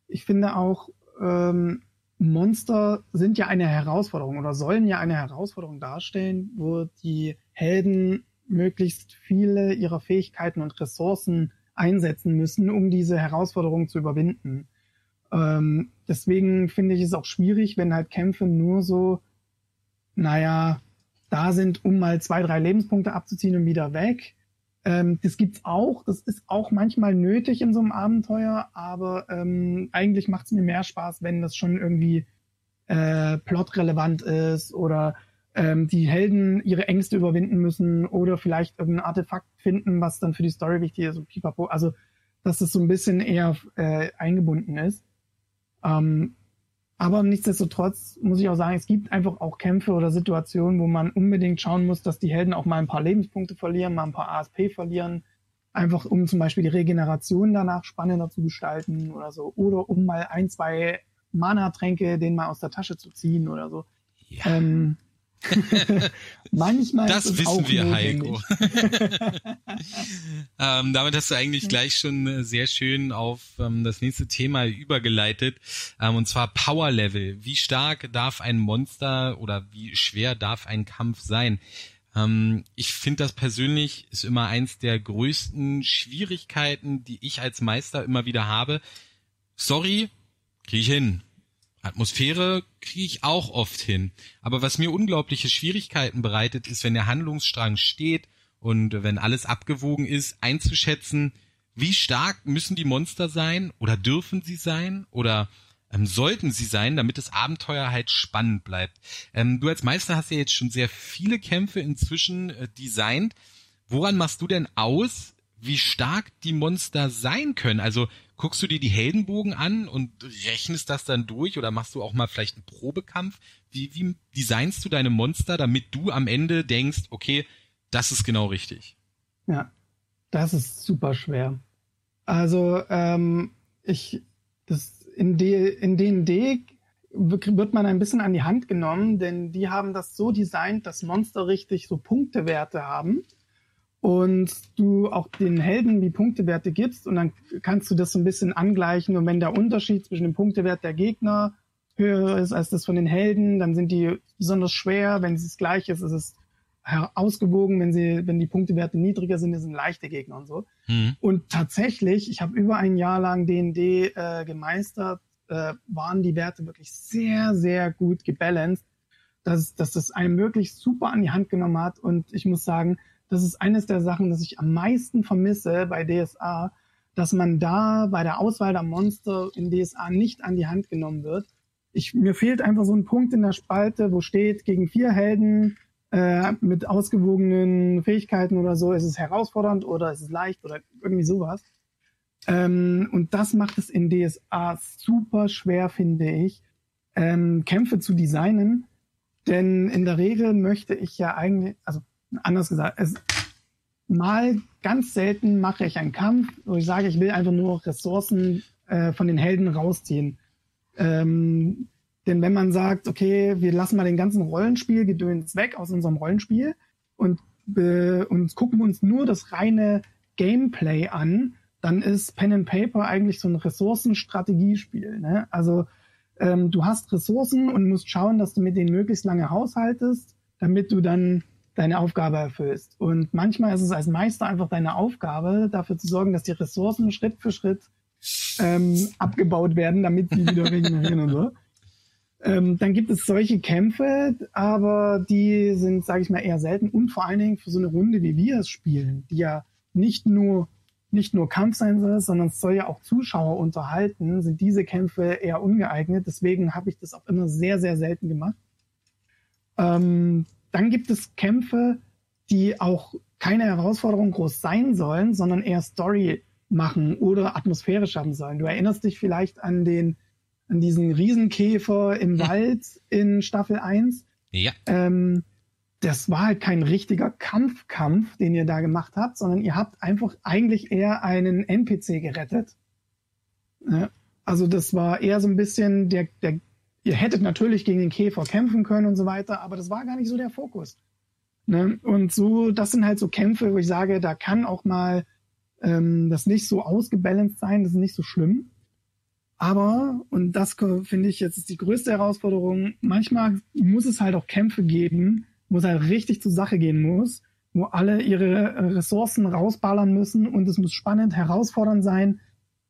ich finde auch, ähm, Monster sind ja eine Herausforderung oder sollen ja eine Herausforderung darstellen, wo die Helden möglichst viele ihrer Fähigkeiten und Ressourcen einsetzen müssen, um diese Herausforderung zu überwinden. Ähm, deswegen finde ich es auch schwierig, wenn halt Kämpfe nur so, naja, da sind, um mal zwei, drei Lebenspunkte abzuziehen und wieder weg. Ähm, das gibt's auch, das ist auch manchmal nötig in so einem Abenteuer, aber ähm, eigentlich macht es mir mehr Spaß, wenn das schon irgendwie äh, plotrelevant ist oder ähm, die Helden ihre Ängste überwinden müssen oder vielleicht irgendein Artefakt finden, was dann für die Story wichtig ist. Und pipapo. Also, dass es so ein bisschen eher äh, eingebunden ist. Ähm, aber nichtsdestotrotz muss ich auch sagen, es gibt einfach auch Kämpfe oder Situationen, wo man unbedingt schauen muss, dass die Helden auch mal ein paar Lebenspunkte verlieren, mal ein paar ASP verlieren. Einfach um zum Beispiel die Regeneration danach spannender zu gestalten oder so. Oder um mal ein, zwei Mana-Tränke denen mal aus der Tasche zu ziehen oder so. Ja. Ähm, Manchmal das wissen wir, notwendig. Heiko. ähm, damit hast du eigentlich gleich schon äh, sehr schön auf ähm, das nächste Thema übergeleitet, ähm, und zwar Power Level. Wie stark darf ein Monster oder wie schwer darf ein Kampf sein? Ähm, ich finde das persönlich ist immer eins der größten Schwierigkeiten, die ich als Meister immer wieder habe. Sorry, krieg ich hin. Atmosphäre kriege ich auch oft hin. Aber was mir unglaubliche Schwierigkeiten bereitet, ist, wenn der Handlungsstrang steht und wenn alles abgewogen ist, einzuschätzen, wie stark müssen die Monster sein oder dürfen sie sein oder ähm, sollten sie sein, damit das Abenteuer halt spannend bleibt. Ähm, du als Meister hast ja jetzt schon sehr viele Kämpfe inzwischen äh, designt. Woran machst du denn aus, wie stark die Monster sein können. Also guckst du dir die Heldenbogen an und rechnest das dann durch oder machst du auch mal vielleicht einen Probekampf? Wie, wie designst du deine Monster, damit du am Ende denkst, okay, das ist genau richtig? Ja, das ist super schwer. Also ähm, ich, das in, D, in D&D wird man ein bisschen an die Hand genommen, denn die haben das so designt, dass Monster richtig so Punktewerte haben und du auch den Helden die Punktewerte gibst und dann kannst du das so ein bisschen angleichen und wenn der Unterschied zwischen dem Punktewert der Gegner höher ist als das von den Helden, dann sind die besonders schwer. Wenn es gleich ist, ist es ausgewogen. Wenn sie, wenn die Punktewerte niedriger sind, sind leichte Gegner und so. Mhm. Und tatsächlich, ich habe über ein Jahr lang D&D äh, gemeistert, äh, waren die Werte wirklich sehr, sehr gut gebalanced, dass, dass das einem wirklich super an die Hand genommen hat. Und ich muss sagen, das ist eines der Sachen, das ich am meisten vermisse bei DSA, dass man da bei der Auswahl der Monster in DSA nicht an die Hand genommen wird. Ich, mir fehlt einfach so ein Punkt in der Spalte, wo steht, gegen vier Helden äh, mit ausgewogenen Fähigkeiten oder so, ist es herausfordernd oder ist es leicht oder irgendwie sowas. Ähm, und das macht es in DSA super schwer, finde ich, ähm, Kämpfe zu designen. Denn in der Regel möchte ich ja eigentlich, also anders gesagt, es, mal ganz selten mache ich einen Kampf, wo ich sage, ich will einfach nur Ressourcen äh, von den Helden rausziehen. Ähm, denn wenn man sagt, okay, wir lassen mal den ganzen Rollenspielgedöns weg aus unserem Rollenspiel und, äh, und gucken uns nur das reine Gameplay an, dann ist Pen and Paper eigentlich so ein Ressourcenstrategiespiel. Ne? Also ähm, du hast Ressourcen und musst schauen, dass du mit denen möglichst lange haushaltest, damit du dann deine Aufgabe erfüllst. Und manchmal ist es als Meister einfach deine Aufgabe, dafür zu sorgen, dass die Ressourcen Schritt für Schritt ähm, abgebaut werden, damit sie wieder regenerieren und so. Ähm, dann gibt es solche Kämpfe, aber die sind, sage ich mal, eher selten und vor allen Dingen für so eine Runde, wie wir es spielen, die ja nicht nur nicht nur Kampf sein soll, sondern es soll ja auch Zuschauer unterhalten, sind diese Kämpfe eher ungeeignet. Deswegen habe ich das auch immer sehr, sehr selten gemacht. Ähm, dann gibt es Kämpfe, die auch keine Herausforderung groß sein sollen, sondern eher Story machen oder Atmosphäre schaffen sollen. Du erinnerst dich vielleicht an den, an diesen Riesenkäfer im Wald in Staffel 1. Ja. Ähm, das war halt kein richtiger Kampfkampf, den ihr da gemacht habt, sondern ihr habt einfach eigentlich eher einen NPC gerettet. Ja, also das war eher so ein bisschen der, der, ihr hättet natürlich gegen den Käfer kämpfen können und so weiter, aber das war gar nicht so der Fokus. Ne? Und so, das sind halt so Kämpfe, wo ich sage, da kann auch mal ähm, das nicht so ausgebalanced sein, das ist nicht so schlimm. Aber, und das finde ich jetzt ist die größte Herausforderung, manchmal muss es halt auch Kämpfe geben, wo es halt richtig zur Sache gehen muss, wo alle ihre Ressourcen rausballern müssen und es muss spannend, herausfordernd sein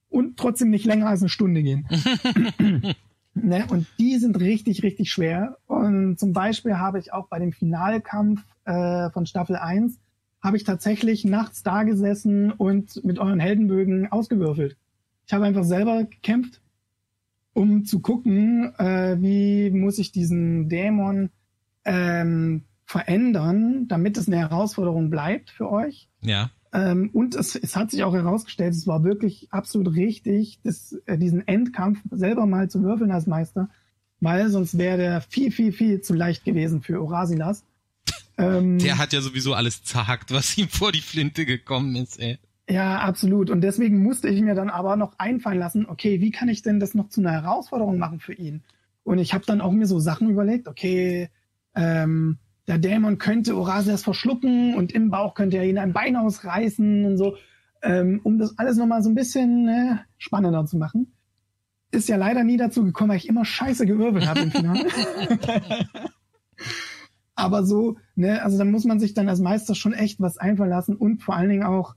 und trotzdem nicht länger als eine Stunde gehen. ne? Und die sind richtig, richtig schwer. Und zum Beispiel habe ich auch bei dem Finalkampf äh, von Staffel 1 habe ich tatsächlich nachts da gesessen und mit euren Heldenbögen ausgewürfelt. Ich habe einfach selber gekämpft, um zu gucken, äh, wie muss ich diesen Dämon ähm, verändern, damit es eine Herausforderung bleibt für euch. Ja. Ähm, und es, es hat sich auch herausgestellt, es war wirklich absolut richtig, das, äh, diesen Endkampf selber mal zu würfeln als Meister, weil sonst wäre der viel, viel, viel zu leicht gewesen für Orasilas. Ähm, der hat ja sowieso alles zerhackt, was ihm vor die Flinte gekommen ist, ey. Ja, absolut. Und deswegen musste ich mir dann aber noch einfallen lassen, okay, wie kann ich denn das noch zu einer Herausforderung machen für ihn? Und ich habe dann auch mir so Sachen überlegt, okay, ähm, der Dämon könnte Orasias verschlucken und im Bauch könnte er ihn ein Bein ausreißen und so, ähm, um das alles nochmal so ein bisschen äh, spannender zu machen. Ist ja leider nie dazu gekommen, weil ich immer scheiße gewirbelt habe im Finale. Aber so, ne, also da muss man sich dann als Meister schon echt was einfallen lassen und vor allen Dingen auch,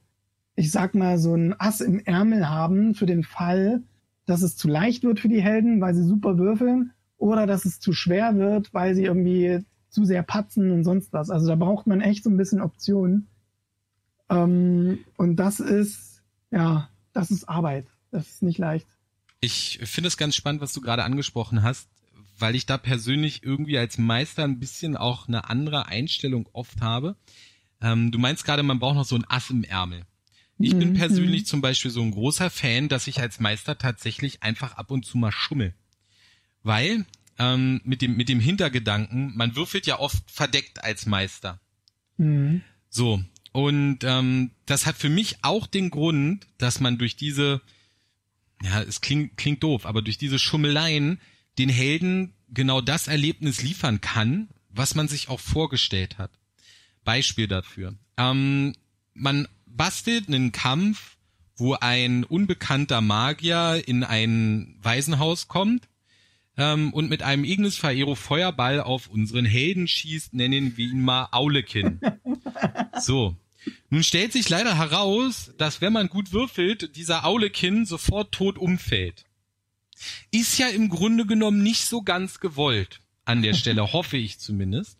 ich sag mal, so ein Ass im Ärmel haben für den Fall, dass es zu leicht wird für die Helden, weil sie super würfeln, oder dass es zu schwer wird, weil sie irgendwie zu sehr patzen und sonst was. Also da braucht man echt so ein bisschen Optionen. Ähm, und das ist, ja, das ist Arbeit. Das ist nicht leicht. Ich finde es ganz spannend, was du gerade angesprochen hast, weil ich da persönlich irgendwie als Meister ein bisschen auch eine andere Einstellung oft habe. Ähm, du meinst gerade, man braucht noch so ein Ass im Ärmel. Ich mhm. bin persönlich zum Beispiel so ein großer Fan, dass ich als Meister tatsächlich einfach ab und zu mal schummel. Weil ähm, mit dem mit dem Hintergedanken, man würfelt ja oft verdeckt als Meister. Mhm. So und ähm, das hat für mich auch den Grund, dass man durch diese ja, es klingt klingt doof, aber durch diese Schummeleien den Helden genau das Erlebnis liefern kann, was man sich auch vorgestellt hat. Beispiel dafür. Ähm, man bastelt einen Kampf, wo ein unbekannter Magier in ein Waisenhaus kommt ähm, und mit einem Ignis Faero Feuerball auf unseren Helden schießt, nennen wir ihn mal Aulekin. So. Nun stellt sich leider heraus, dass wenn man gut würfelt, dieser Aulekin sofort tot umfällt. Ist ja im Grunde genommen nicht so ganz gewollt an der Stelle, hoffe ich zumindest.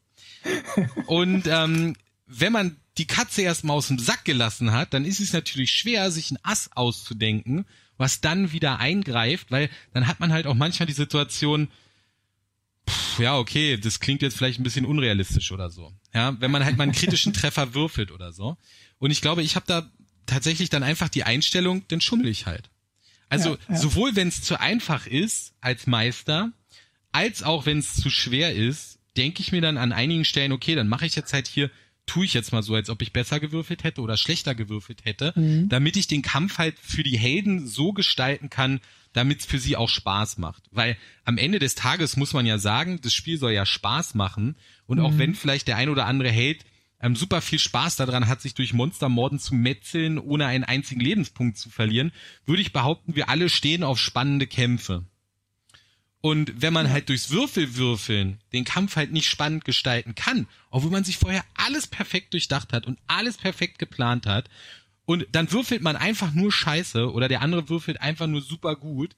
Und ähm, wenn man die Katze erstmal aus dem Sack gelassen hat, dann ist es natürlich schwer, sich ein Ass auszudenken, was dann wieder eingreift, weil dann hat man halt auch manchmal die Situation, pff, ja, okay, das klingt jetzt vielleicht ein bisschen unrealistisch oder so. Ja, wenn man halt mal einen kritischen Treffer würfelt oder so. Und ich glaube, ich habe da tatsächlich dann einfach die Einstellung, dann schummel ich halt. Also ja, ja. sowohl wenn es zu einfach ist als Meister, als auch wenn es zu schwer ist, denke ich mir dann an einigen Stellen, okay, dann mache ich jetzt halt hier, tue ich jetzt mal so, als ob ich besser gewürfelt hätte oder schlechter gewürfelt hätte, mhm. damit ich den Kampf halt für die Helden so gestalten kann, damit es für sie auch Spaß macht. Weil am Ende des Tages muss man ja sagen, das Spiel soll ja Spaß machen. Und mhm. auch wenn vielleicht der ein oder andere Held ähm, super viel Spaß daran hat, sich durch Monstermorden zu metzeln, ohne einen einzigen Lebenspunkt zu verlieren, würde ich behaupten, wir alle stehen auf spannende Kämpfe. Und wenn man halt durchs Würfelwürfeln den Kampf halt nicht spannend gestalten kann, obwohl man sich vorher alles perfekt durchdacht hat und alles perfekt geplant hat, und dann würfelt man einfach nur Scheiße oder der andere würfelt einfach nur super gut,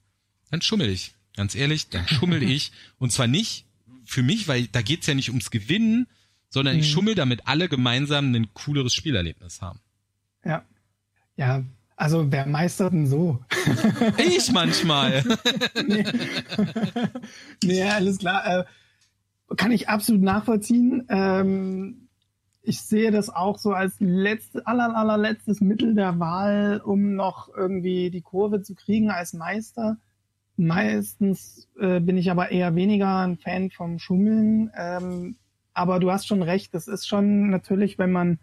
dann schummel ich. Ganz ehrlich, dann schummel ich. Und zwar nicht für mich, weil da geht's ja nicht ums Gewinnen, sondern mhm. ich schummel, damit alle gemeinsam ein cooleres Spielerlebnis haben. Ja. Ja, also wer meistert denn so? ich manchmal. nee. nee, alles klar. Äh, kann ich absolut nachvollziehen. Ähm, ich sehe das auch so als letzte, aller, allerletztes Mittel der Wahl, um noch irgendwie die Kurve zu kriegen als Meister. Meistens äh, bin ich aber eher weniger ein Fan vom Schummeln. Ähm, aber du hast schon recht, das ist schon natürlich, wenn man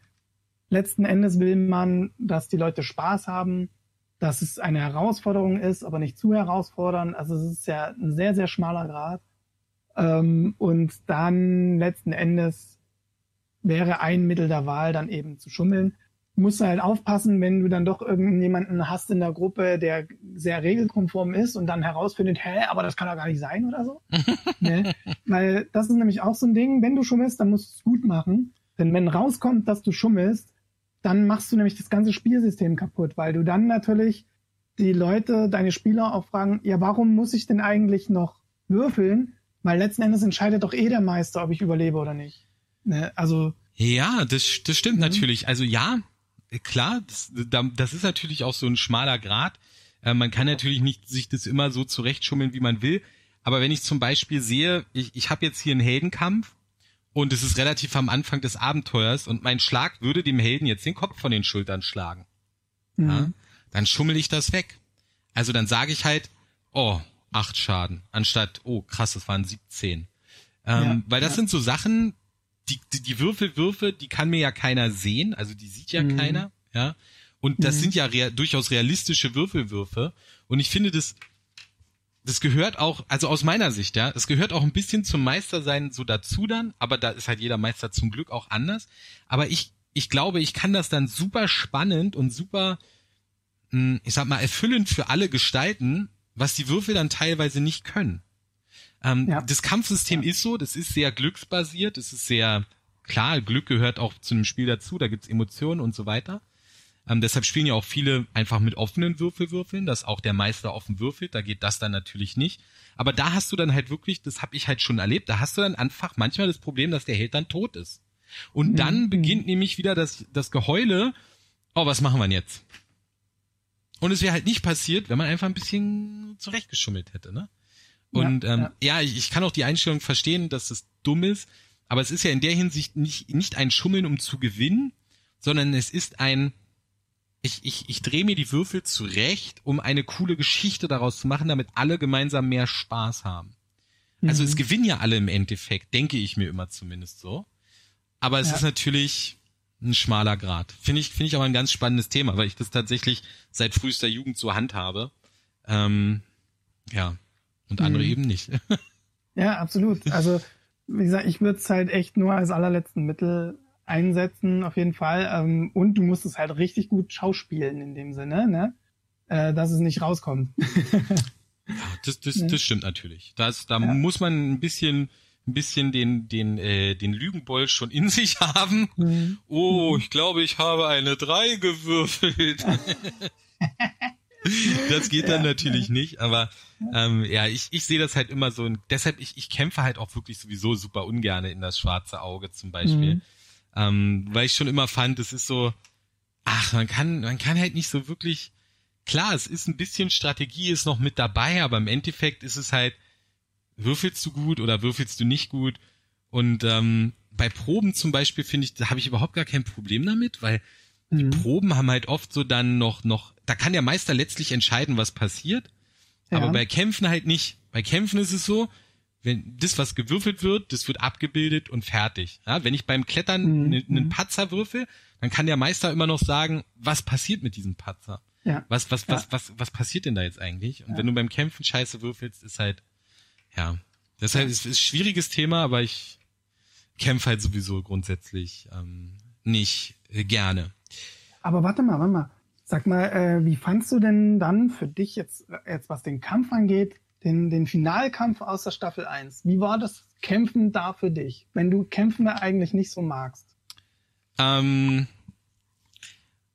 letzten Endes will man, dass die Leute Spaß haben, dass es eine Herausforderung ist, aber nicht zu herausfordern. Also es ist ja ein sehr, sehr schmaler Grad. Ähm, und dann letzten Endes wäre ein Mittel der Wahl dann eben zu schummeln. Du musst halt aufpassen, wenn du dann doch irgendjemanden hast in der Gruppe, der sehr regelkonform ist und dann herausfindet, hä, aber das kann doch gar nicht sein oder so. ne? Weil das ist nämlich auch so ein Ding, wenn du schummelst, dann musst du es gut machen. Denn wenn rauskommt, dass du schummelst, dann machst du nämlich das ganze Spielsystem kaputt, weil du dann natürlich die Leute, deine Spieler auch fragen, ja, warum muss ich denn eigentlich noch würfeln? Weil letzten Endes entscheidet doch eh der Meister, ob ich überlebe oder nicht. Ne? Also ja, das, das stimmt mhm. natürlich. Also ja, klar, das, das ist natürlich auch so ein schmaler Grad. Äh, man kann natürlich nicht sich das immer so zurechtschummeln, wie man will. Aber wenn ich zum Beispiel sehe, ich, ich habe jetzt hier einen Heldenkampf und es ist relativ am Anfang des Abenteuers und mein Schlag würde dem Helden jetzt den Kopf von den Schultern schlagen. Mhm. Ja, dann schummel ich das weg. Also dann sage ich halt, oh, acht Schaden, anstatt, oh krass, das waren 17. Ähm, ja, weil das ja. sind so Sachen, die, die, die Würfelwürfe, die kann mir ja keiner sehen, also die sieht ja mhm. keiner, ja. Und das mhm. sind ja rea durchaus realistische Würfelwürfe. Und ich finde, das, das gehört auch, also aus meiner Sicht, ja, es gehört auch ein bisschen zum Meistersein so dazu dann, aber da ist halt jeder Meister zum Glück auch anders. Aber ich, ich glaube, ich kann das dann super spannend und super, hm, ich sag mal, erfüllend für alle gestalten, was die Würfel dann teilweise nicht können. Ähm, ja. Das Kampfsystem ja. ist so, das ist sehr glücksbasiert, es ist sehr klar, Glück gehört auch zu einem Spiel dazu, da gibt's Emotionen und so weiter. Ähm, deshalb spielen ja auch viele einfach mit offenen Würfelwürfeln, dass auch der Meister offen würfelt, da geht das dann natürlich nicht. Aber da hast du dann halt wirklich, das habe ich halt schon erlebt, da hast du dann einfach manchmal das Problem, dass der Held dann tot ist. Und mhm. dann beginnt nämlich wieder das, das Geheule, oh, was machen wir denn jetzt? Und es wäre halt nicht passiert, wenn man einfach ein bisschen zurechtgeschummelt hätte, ne? Und ja, ähm, ja. ja ich, ich kann auch die Einstellung verstehen, dass es dumm ist, aber es ist ja in der Hinsicht nicht, nicht ein Schummeln, um zu gewinnen, sondern es ist ein, ich, ich, ich drehe mir die Würfel zurecht, um eine coole Geschichte daraus zu machen, damit alle gemeinsam mehr Spaß haben. Mhm. Also es mhm. gewinnen ja alle im Endeffekt, denke ich mir immer zumindest so. Aber es ja. ist natürlich ein schmaler Grad. Finde ich, finde ich aber ein ganz spannendes Thema, weil ich das tatsächlich seit frühester Jugend zur Hand habe. Ähm, ja und andere mhm. eben nicht. ja, absolut. Also, wie gesagt, ich würde es halt echt nur als allerletzten Mittel einsetzen, auf jeden Fall. Ähm, und du musst es halt richtig gut schauspielen in dem Sinne, ne? Äh, dass es nicht rauskommt. ja, das, das, das stimmt natürlich. Das, da ja. muss man ein bisschen ein bisschen den den äh, den Lügenbold schon in sich haben. Mhm. Oh, ich glaube, ich habe eine drei gewürfelt. das geht dann ja. natürlich nicht, aber ähm, ja, ich, ich sehe das halt immer so und deshalb, ich, ich kämpfe halt auch wirklich sowieso super ungerne in das schwarze Auge zum Beispiel. Mhm. Ähm, weil ich schon immer fand, es ist so, ach, man kann, man kann halt nicht so wirklich, klar, es ist ein bisschen Strategie ist noch mit dabei, aber im Endeffekt ist es halt, würfelst du gut oder würfelst du nicht gut. Und ähm, bei Proben zum Beispiel finde ich, da habe ich überhaupt gar kein Problem damit, weil die Mhm. Proben haben halt oft so dann noch, noch, da kann der Meister letztlich entscheiden, was passiert. Ja. Aber bei Kämpfen halt nicht. Bei Kämpfen ist es so, wenn das, was gewürfelt wird, das wird abgebildet und fertig. Ja, wenn ich beim Klettern Mhm. ne- einen Patzer würfel, dann kann der Meister immer noch sagen, was passiert mit diesem Patzer? Ja. Was, was, Ja. was, was, was passiert denn da jetzt eigentlich? Und Ja. wenn du beim Kämpfen Scheiße würfelst, ist halt, ja. Deshalb ist es ein schwieriges Thema, aber ich kämpfe halt sowieso grundsätzlich ähm, nicht äh, gerne. Aber warte mal, warte mal. Sag mal, äh, wie fandst du denn dann für dich jetzt, jetzt was den Kampf angeht, den, den Finalkampf aus der Staffel 1? Wie war das Kämpfen da für dich, wenn du Kämpfen eigentlich nicht so magst? Ähm,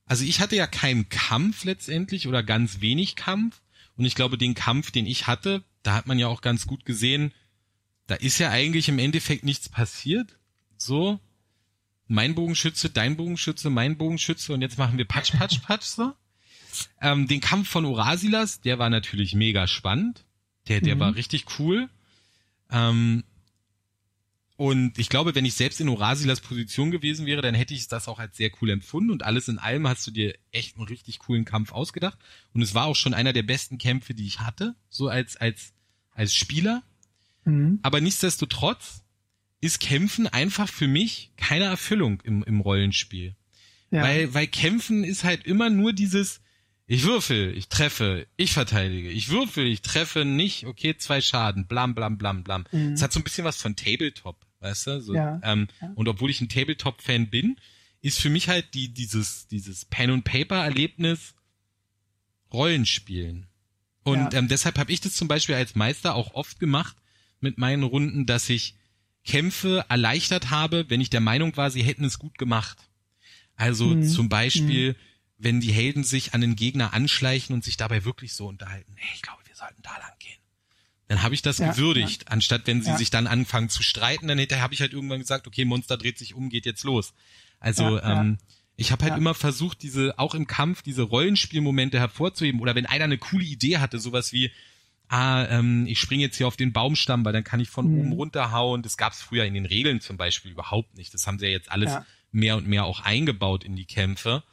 also ich hatte ja keinen Kampf letztendlich oder ganz wenig Kampf. Und ich glaube, den Kampf, den ich hatte, da hat man ja auch ganz gut gesehen, da ist ja eigentlich im Endeffekt nichts passiert. So, mein Bogenschütze, dein Bogenschütze, mein Bogenschütze und jetzt machen wir Patsch, Patsch, Patsch so. Ähm, den Kampf von Orasilas, der war natürlich mega spannend. Der, der Mhm. war richtig cool. Ähm, und ich glaube, wenn ich selbst in Orasilas Position gewesen wäre, dann hätte ich das auch als sehr cool empfunden. Und alles in allem hast du dir echt einen richtig coolen Kampf ausgedacht. Und es war auch schon einer der besten Kämpfe, die ich hatte, so als, als, als Spieler. Mhm. Aber nichtsdestotrotz ist Kämpfen einfach für mich keine Erfüllung im, im Rollenspiel. Ja. Weil, weil Kämpfen ist halt immer nur dieses, ich würfel, ich treffe, ich verteidige, ich würfel, ich treffe nicht, okay, zwei Schaden, blam, blam, blam, blam. Es Mhm. hat so ein bisschen was von Tabletop, weißt du? So, Ja, ähm, ja. Und obwohl ich ein Tabletop-Fan bin, ist für mich halt die, dieses, dieses Pen-and-Paper-Erlebnis Rollenspielen. Und Ja. ähm, deshalb habe ich das zum Beispiel als Meister auch oft gemacht mit meinen Runden, dass ich Kämpfe erleichtert habe, wenn ich der Meinung war, sie hätten es gut gemacht. Also Mhm. zum Beispiel, wenn die Helden sich an den Gegner anschleichen und sich dabei wirklich so unterhalten, hey, ich glaube, wir sollten da lang gehen. Dann habe ich das Ja, gewürdigt, anstatt wenn sie Ja. sich dann anfangen zu streiten, dann hätte- habe ich halt irgendwann gesagt, okay, Monster dreht sich um, geht jetzt los. Also Ja, ja. ähm, ich habe halt Ja. immer versucht, diese auch im Kampf diese Rollenspielmomente hervorzuheben oder wenn einer eine coole Idee hatte, sowas wie ah, ähm, ich springe jetzt hier auf den Baumstamm, weil dann kann ich von Mhm. oben runterhauen. Das gab es früher in den Regeln zum Beispiel überhaupt nicht. Das haben sie ja jetzt alles Ja. mehr und mehr auch eingebaut in die Kämpfe.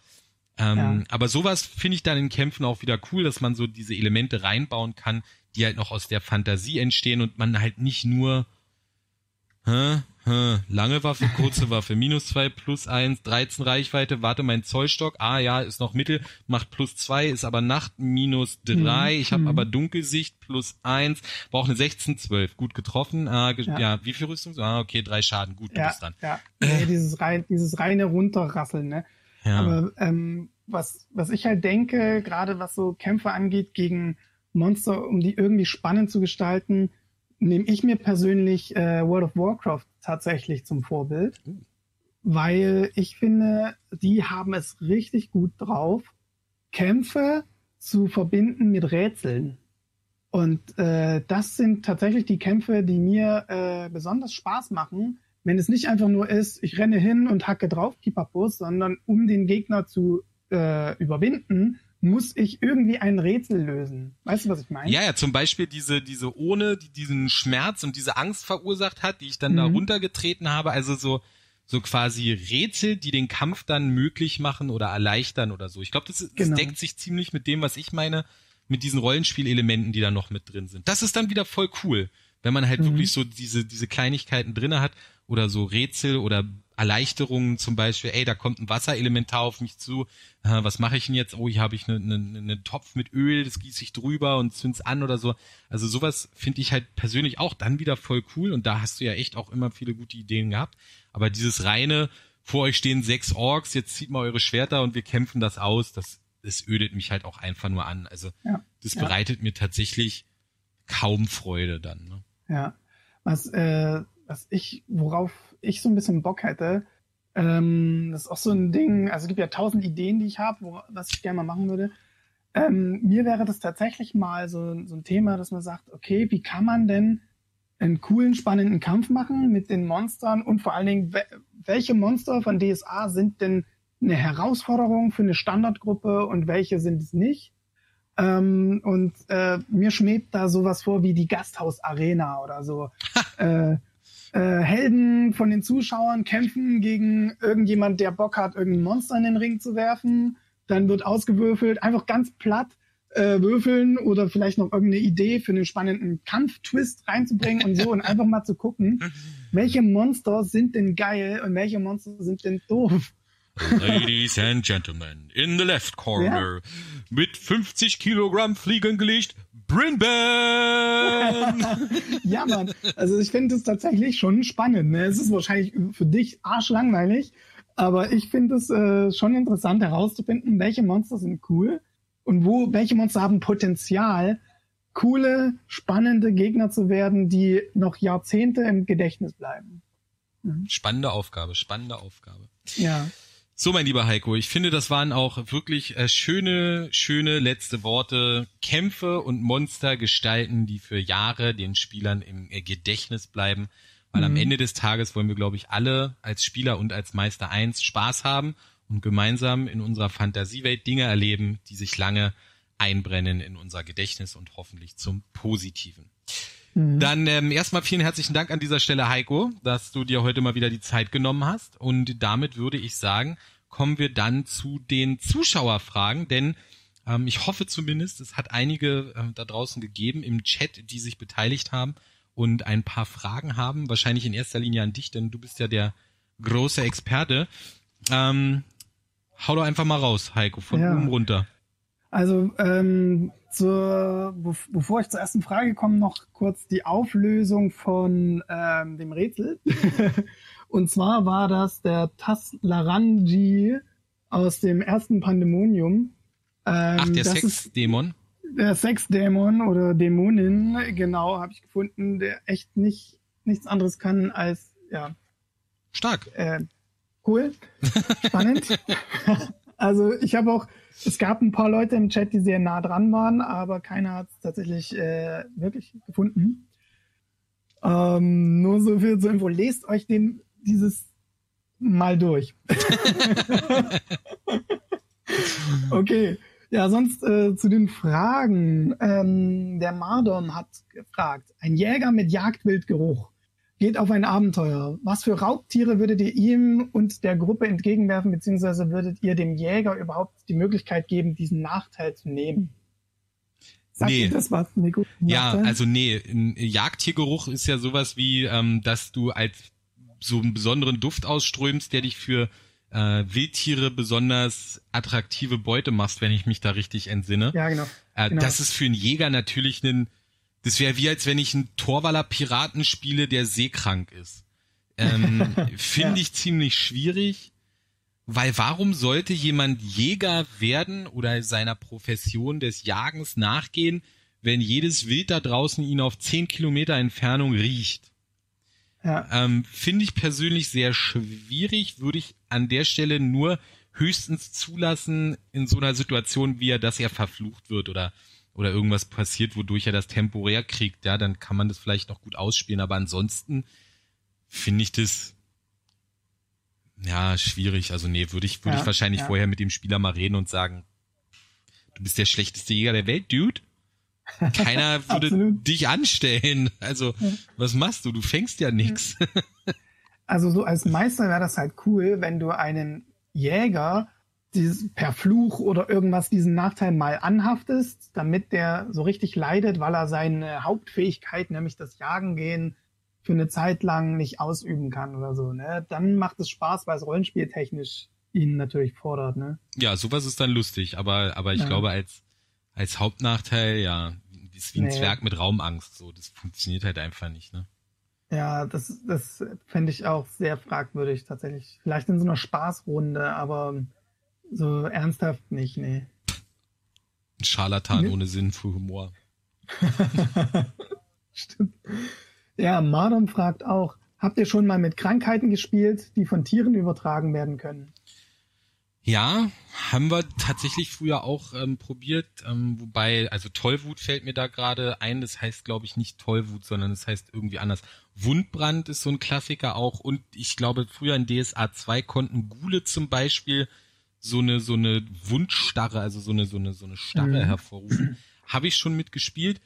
Ähm, Ja. Aber sowas finde ich dann in Kämpfen auch wieder cool, dass man so diese Elemente reinbauen kann, die halt noch aus der Fantasie entstehen und man halt nicht nur hä, hä, lange Waffe, kurze Waffe, minus zwei, plus eins, 13 Reichweite, warte mein Zollstock, ah ja, ist noch Mittel, macht plus zwei, ist aber Nacht, minus drei, Mhm. ich habe Mhm. aber Dunkelsicht, plus eins, brauche eine 16, 12, gut getroffen, ah, ge ja. Ja. wie viel Rüstung? Ah, okay, drei Schaden, gut, du ja, bist dann. ja. Nee, dieses, rein, dieses reine Runterrasseln, ne? Ja. Aber ähm, was, was ich halt denke, gerade was so Kämpfe angeht gegen Monster, um die irgendwie spannend zu gestalten, nehme ich mir persönlich äh, World of Warcraft tatsächlich zum Vorbild, Uh. weil ich finde, die haben es richtig gut drauf, Kämpfe zu verbinden mit Rätseln. Und äh, das sind tatsächlich die Kämpfe, die mir äh, besonders Spaß machen, wenn es nicht einfach nur ist, ich renne hin und hacke drauf, Kipapus, sondern um den Gegner zu äh, überwinden, muss ich irgendwie ein Rätsel lösen. Weißt du, was ich meine? Ja, ja, zum Beispiel diese, diese ohne, die diesen Schmerz und diese Angst verursacht hat, die ich dann da Mhm. runtergetreten habe. Also so, so quasi Rätsel, die den Kampf dann möglich machen oder erleichtern oder so. Ich glaube, das, das Genau. deckt sich ziemlich mit dem, was ich meine, mit diesen Rollenspielelementen, die da noch mit drin sind. Das ist dann wieder voll cool, wenn man halt Mhm. wirklich so diese, diese Kleinigkeiten drinne hat oder so Rätsel oder Erleichterungen zum Beispiel, ey, da kommt ein Wasserelementar auf mich zu, äh, was mache ich denn jetzt? Oh, hier habe ich einen eine, eine Topf mit Öl, das gieße ich drüber und zünd's an oder so. Also sowas finde ich halt persönlich auch dann wieder voll cool und da hast du ja echt auch immer viele gute Ideen gehabt. Aber dieses reine, vor euch stehen sechs Orks, jetzt zieht mal eure Schwerter und wir kämpfen das aus, das, das ödet mich halt auch einfach nur an. Also Ja, das ja. bereitet mir tatsächlich kaum Freude dann. Ne? Ja. Was, äh, was ich, worauf ich so ein bisschen Bock hätte, ähm, das ist auch so ein Ding, also es gibt ja tausend Ideen, die ich habe, was ich gerne mal machen würde. Ähm, mir wäre das tatsächlich mal so, so ein Thema, dass man sagt, okay, wie kann man denn einen coolen, spannenden Kampf machen mit den Monstern und vor allen Dingen, we welche Monster von DSA sind denn eine Herausforderung für eine Standardgruppe und welche sind es nicht? Ähm, und äh, mir schwebt da sowas vor wie die Gasthaus-Arena oder so. äh, äh, Helden von den Zuschauern kämpfen gegen irgendjemand, der Bock hat, irgendein Monster in den Ring zu werfen. Dann wird ausgewürfelt, einfach ganz platt äh, würfeln oder vielleicht noch irgendeine Idee für einen spannenden Kampftwist reinzubringen und so und einfach mal zu gucken, welche Monster sind denn geil und welche Monster sind denn doof. Ladies and Gentlemen, in the left corner, ja. mit 50 Kilogramm Fliegengewicht, Brinban! ja, Mann. Also ich finde es tatsächlich schon spannend. Ne? Es ist wahrscheinlich für dich arschlangweilig, aber ich finde es äh, schon interessant herauszufinden, welche Monster sind cool und wo, welche Monster haben Potenzial, coole, spannende Gegner zu werden, die noch Jahrzehnte im Gedächtnis bleiben. Mhm. Spannende Aufgabe, spannende Aufgabe. Ja. So, mein lieber Heiko, ich finde, das waren auch wirklich äh, schöne, schöne letzte Worte. Kämpfe und Monster gestalten, die für Jahre den Spielern im äh, Gedächtnis bleiben. Weil mhm. am Ende des Tages wollen wir, glaube ich, alle als Spieler und als Meister eins Spaß haben und gemeinsam in unserer Fantasiewelt Dinge erleben, die sich lange einbrennen in unser Gedächtnis und hoffentlich zum Positiven. Mhm. Dann ähm, erstmal vielen herzlichen Dank an dieser Stelle, Heiko, dass du dir heute mal wieder die Zeit genommen hast. Und damit würde ich sagen, kommen wir dann zu den Zuschauerfragen, denn ähm, ich hoffe zumindest, es hat einige äh, da draußen gegeben im Chat, die sich beteiligt haben und ein paar Fragen haben. Wahrscheinlich in erster Linie an dich, denn du bist ja der große Experte. Ähm, hau doch einfach mal raus, Heiko, von ja. oben runter. Also ähm, zur, bevor ich zur ersten Frage komme, noch kurz die Auflösung von ähm, dem Rätsel. Und zwar war das der Taslarangi aus dem ersten Pandemonium. Ähm, Ach, der Sexdämon? Der Sexdämon oder Dämonin, genau, habe ich gefunden, der echt nicht nichts anderes kann als, ja. Stark. Äh, cool. Spannend. also ich habe auch es gab ein paar Leute im Chat, die sehr nah dran waren, aber keiner hat es tatsächlich äh, wirklich gefunden. Ähm, nur so viel zur Info. Lest euch den dieses mal durch. okay. Ja, sonst äh, zu den Fragen. Ähm, der Mardon hat gefragt, ein Jäger mit Jagdwildgeruch geht auf ein Abenteuer. Was für Raubtiere würdet ihr ihm und der Gruppe entgegenwerfen, beziehungsweise würdet ihr dem Jäger überhaupt die Möglichkeit geben, diesen Nachteil zu nehmen? Sagt nee. das was, Nico? Ja, also nee, ein Jagdtiergeruch ist ja sowas wie, ähm, dass du als so einen besonderen Duft ausströmst, der dich für äh, Wildtiere besonders attraktive Beute machst, wenn ich mich da richtig entsinne. Ja, genau. Äh, genau. Das ist für einen Jäger natürlich ein das wäre wie, als wenn ich einen Torwaller Piraten spiele, der seekrank ist. Ähm, Finde ja. ich ziemlich schwierig, weil warum sollte jemand Jäger werden oder seiner Profession des Jagens nachgehen, wenn jedes Wild da draußen ihn auf zehn Kilometer Entfernung riecht? Ja. Ähm, Finde ich persönlich sehr schwierig, würde ich an der Stelle nur höchstens zulassen in so einer Situation, wie er, dass er verflucht wird oder oder irgendwas passiert, wodurch er das temporär kriegt, ja, dann kann man das vielleicht noch gut ausspielen. Aber ansonsten finde ich das ja schwierig. Also nee, würde ich, würde ja, ich wahrscheinlich ja. vorher mit dem Spieler mal reden und sagen, du bist der schlechteste Jäger der Welt, Dude. Keiner würde dich anstellen. Also, ja. was machst du? Du fängst ja nix. Also so als Meister wäre das halt cool, wenn du einen Jäger dieses, per Fluch oder irgendwas diesen Nachteil mal anhaftest, damit der so richtig leidet, weil er seine Hauptfähigkeit, nämlich das Jagen gehen, für eine Zeit lang nicht ausüben kann oder so, ne? Dann macht es Spaß, weil es rollenspieltechnisch ihn natürlich fordert, ne? Ja, sowas ist dann lustig, aber, aber ich ja. glaube, als, als Hauptnachteil, ja, ist wie ein nee. Zwerg mit Raumangst, so, das funktioniert halt einfach nicht, ne? Ja, das, das fände ich auch sehr fragwürdig tatsächlich. Vielleicht in so einer Spaßrunde, aber so ernsthaft nicht, nee. Ein Scharlatan nee. ohne Sinn für Humor. Stimmt. Ja, Mardon fragt auch, habt ihr schon mal mit Krankheiten gespielt, die von Tieren übertragen werden können? Ja, haben wir tatsächlich früher auch ähm, probiert, ähm, wobei, also Tollwut fällt mir da gerade ein, das heißt glaube ich nicht Tollwut, sondern es das heißt irgendwie anders. Wundbrand ist so ein Klassiker auch und ich glaube früher in DSA 2 konnten Gule zum Beispiel so eine so eine Wundstarre, also so eine so eine so eine Starre mhm. hervorrufen. Habe ich schon mitgespielt,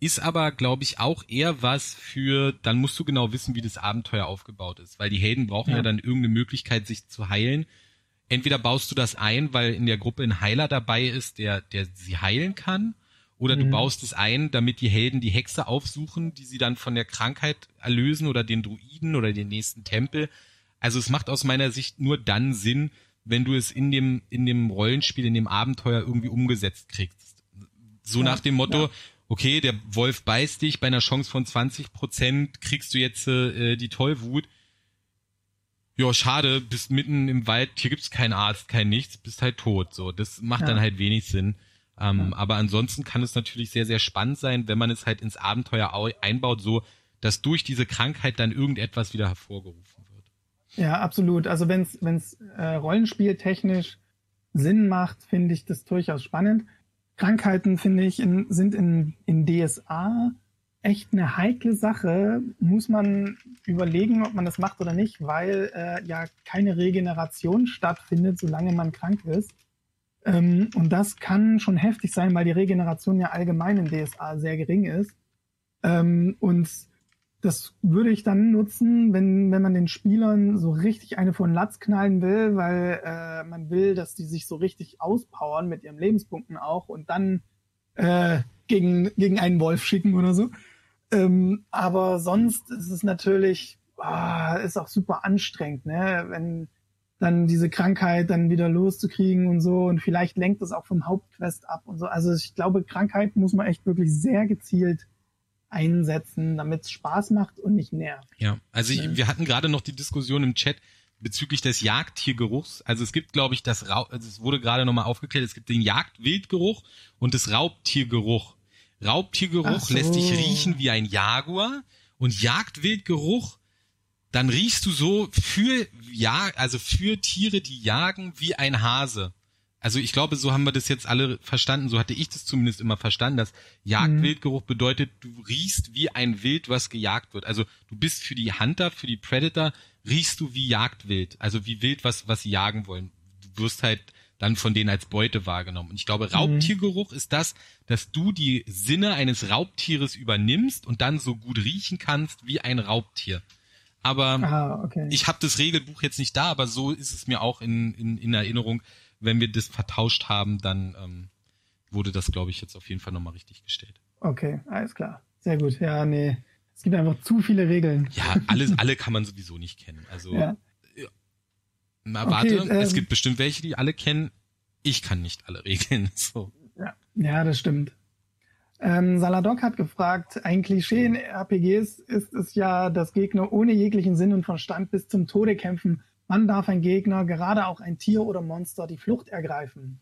ist aber glaube ich auch eher was für dann musst du genau wissen, wie das Abenteuer aufgebaut ist, weil die Helden brauchen ja, ja dann irgendeine Möglichkeit sich zu heilen. Entweder baust du das ein, weil in der Gruppe ein Heiler dabei ist, der der sie heilen kann, oder du mhm. baust es ein, damit die Helden die Hexe aufsuchen, die sie dann von der Krankheit erlösen oder den Druiden oder den nächsten Tempel. Also es macht aus meiner Sicht nur dann Sinn, wenn du es in dem, in dem Rollenspiel, in dem Abenteuer irgendwie umgesetzt kriegst. So ja, nach dem Motto, ja. okay, der Wolf beißt dich, bei einer Chance von 20 Prozent kriegst du jetzt äh, die Tollwut. Ja, schade, bist mitten im Wald, hier gibt's keinen Arzt, kein nichts, bist halt tot. So, das macht ja. dann halt wenig Sinn. Ähm, Aber ansonsten kann es natürlich sehr, sehr spannend sein, wenn man es halt ins Abenteuer einbaut, so dass durch diese Krankheit dann irgendetwas wieder hervorgerufen wird. Ja, absolut. Also wenn es äh, rollenspieltechnisch Sinn macht, finde ich das durchaus spannend. Krankheiten, finde ich, in, sind in, in DSA echt eine heikle Sache. Muss man überlegen, ob man das macht oder nicht, weil äh, ja keine Regeneration stattfindet, solange man krank ist. Ähm, und das kann schon heftig sein, weil die Regeneration ja allgemein in DSA sehr gering ist. Ähm, und das würde ich dann nutzen, wenn, wenn man den Spielern so richtig eine von Latz knallen will, weil äh, man will, dass die sich so richtig auspowern mit ihren Lebenspunkten auch und dann äh, gegen, gegen einen Wolf schicken oder so. Ähm, aber sonst ist es natürlich, ah, ist auch super anstrengend, ne? Wenn dann diese Krankheit dann wieder loszukriegen und so und vielleicht lenkt es auch vom Hauptquest ab und so. Also ich glaube, Krankheit muss man echt wirklich sehr gezielt einsetzen, damit es Spaß macht und nicht nervt. Ja, also ich, wir hatten gerade noch die Diskussion im Chat bezüglich des Jagdtiergeruchs. Also es gibt, glaube ich, das Ra also es wurde gerade nochmal aufgeklärt, es gibt den Jagdwildgeruch und das Raubtiergeruch. Raubtiergeruch so. lässt dich riechen wie ein Jaguar und Jagdwildgeruch, dann riechst du so für ja, also für Tiere, die jagen wie ein Hase also ich glaube, so haben wir das jetzt alle verstanden, so hatte ich das zumindest immer verstanden, dass Jagdwildgeruch bedeutet, du riechst wie ein Wild, was gejagt wird. Also du bist für die Hunter, für die Predator, riechst du wie Jagdwild, also wie Wild, was, was sie jagen wollen. Du wirst halt dann von denen als Beute wahrgenommen. Und ich glaube, Raubtiergeruch mhm. ist das, dass du die Sinne eines Raubtieres übernimmst und dann so gut riechen kannst wie ein Raubtier. Aber ah, okay. ich habe das Regelbuch jetzt nicht da, aber so ist es mir auch in, in, in Erinnerung, wenn wir das vertauscht haben, dann ähm, wurde das, glaube ich, jetzt auf jeden Fall nochmal richtig gestellt. Okay, alles klar. Sehr gut. Ja, nee. Es gibt einfach zu viele Regeln. Ja, alles, alle kann man sowieso nicht kennen. Also, ja. ja. Na, warte, okay, ähm, es gibt bestimmt welche, die alle kennen. Ich kann nicht alle Regeln. So. Ja, ja das stimmt. Ähm, Saladok hat gefragt, ein Klischee in RPGs ist es ja, dass Gegner ohne jeglichen Sinn und Verstand bis zum Tode kämpfen Wann darf ein Gegner, gerade auch ein Tier oder Monster, die Flucht ergreifen?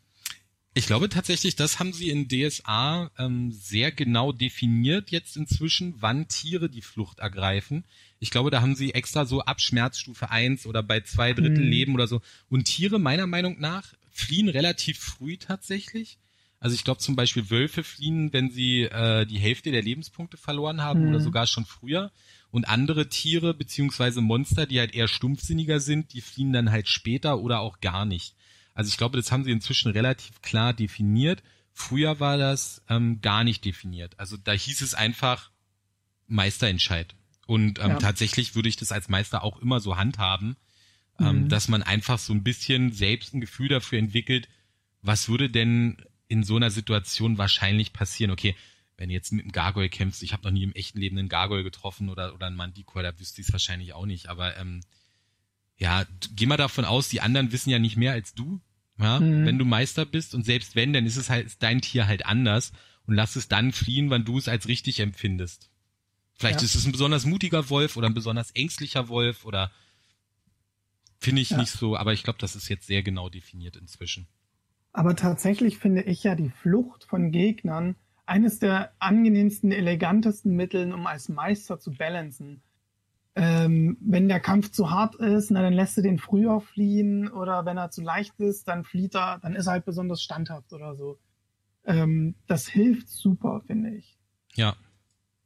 Ich glaube tatsächlich, das haben sie in DSA ähm, sehr genau definiert jetzt inzwischen, wann Tiere die Flucht ergreifen. Ich glaube, da haben sie extra so ab Schmerzstufe 1 oder bei zwei Drittel hm. Leben oder so. Und Tiere, meiner Meinung nach, fliehen relativ früh tatsächlich. Also ich glaube zum Beispiel Wölfe fliehen, wenn sie äh, die Hälfte der Lebenspunkte verloren haben hm. oder sogar schon früher. Und andere Tiere beziehungsweise Monster, die halt eher stumpfsinniger sind, die fliehen dann halt später oder auch gar nicht. Also ich glaube, das haben sie inzwischen relativ klar definiert. Früher war das ähm, gar nicht definiert. Also da hieß es einfach Meisterentscheid. Und ähm, ja. tatsächlich würde ich das als Meister auch immer so handhaben, ähm, mhm. dass man einfach so ein bisschen selbst ein Gefühl dafür entwickelt, was würde denn in so einer Situation wahrscheinlich passieren? Okay, wenn du jetzt mit einem Gargoyle kämpfst, ich habe noch nie im echten Leben einen Gargoyle getroffen oder, oder einen Manticore, da wüsste ich es wahrscheinlich auch nicht. Aber ähm, ja, geh mal davon aus, die anderen wissen ja nicht mehr als du. Ja? Mhm. Wenn du Meister bist und selbst wenn, dann ist es halt ist dein Tier halt anders und lass es dann fliehen, wann du es als richtig empfindest. Vielleicht ja. ist es ein besonders mutiger Wolf oder ein besonders ängstlicher Wolf oder finde ich ja. nicht so, aber ich glaube, das ist jetzt sehr genau definiert inzwischen. Aber tatsächlich finde ich ja die Flucht von Gegnern eines der angenehmsten, elegantesten Mittel, um als Meister zu balancen. Ähm, wenn der Kampf zu hart ist, na, dann lässt du den früher fliehen oder wenn er zu leicht ist, dann flieht er, dann ist er halt besonders standhaft oder so. Ähm, das hilft super, finde ich. Ja.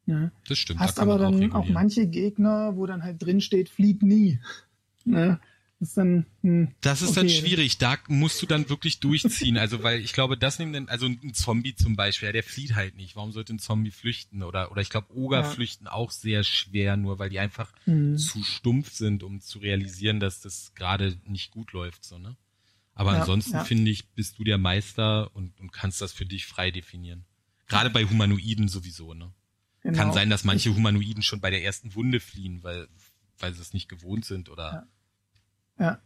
ja. Das stimmt. Hast da aber dann auch, auch, manche Gegner, wo dann halt drin steht, flieht nie. ne? Das ist dann, hm, Das ist okay. dann schwierig. Da musst du dann wirklich durchziehen. Also, weil ich glaube, das nimmt dann, also ein Zombie zum Beispiel, ja, der flieht halt nicht. Warum sollte ein Zombie flüchten? Oder, oder ich glaube, Oger Ja. flüchten auch sehr schwer, nur weil die einfach Mhm. zu stumpf sind, um zu realisieren, dass das gerade nicht gut läuft, so, ne? Aber Ja, ansonsten ja. finde ich, bist du der Meister und, und kannst das für dich frei definieren. Gerade bei Humanoiden sowieso, ne? Genau. Kann sein, dass manche Humanoiden schon bei der ersten Wunde fliehen, weil, weil sie es nicht gewohnt sind oder, Ja.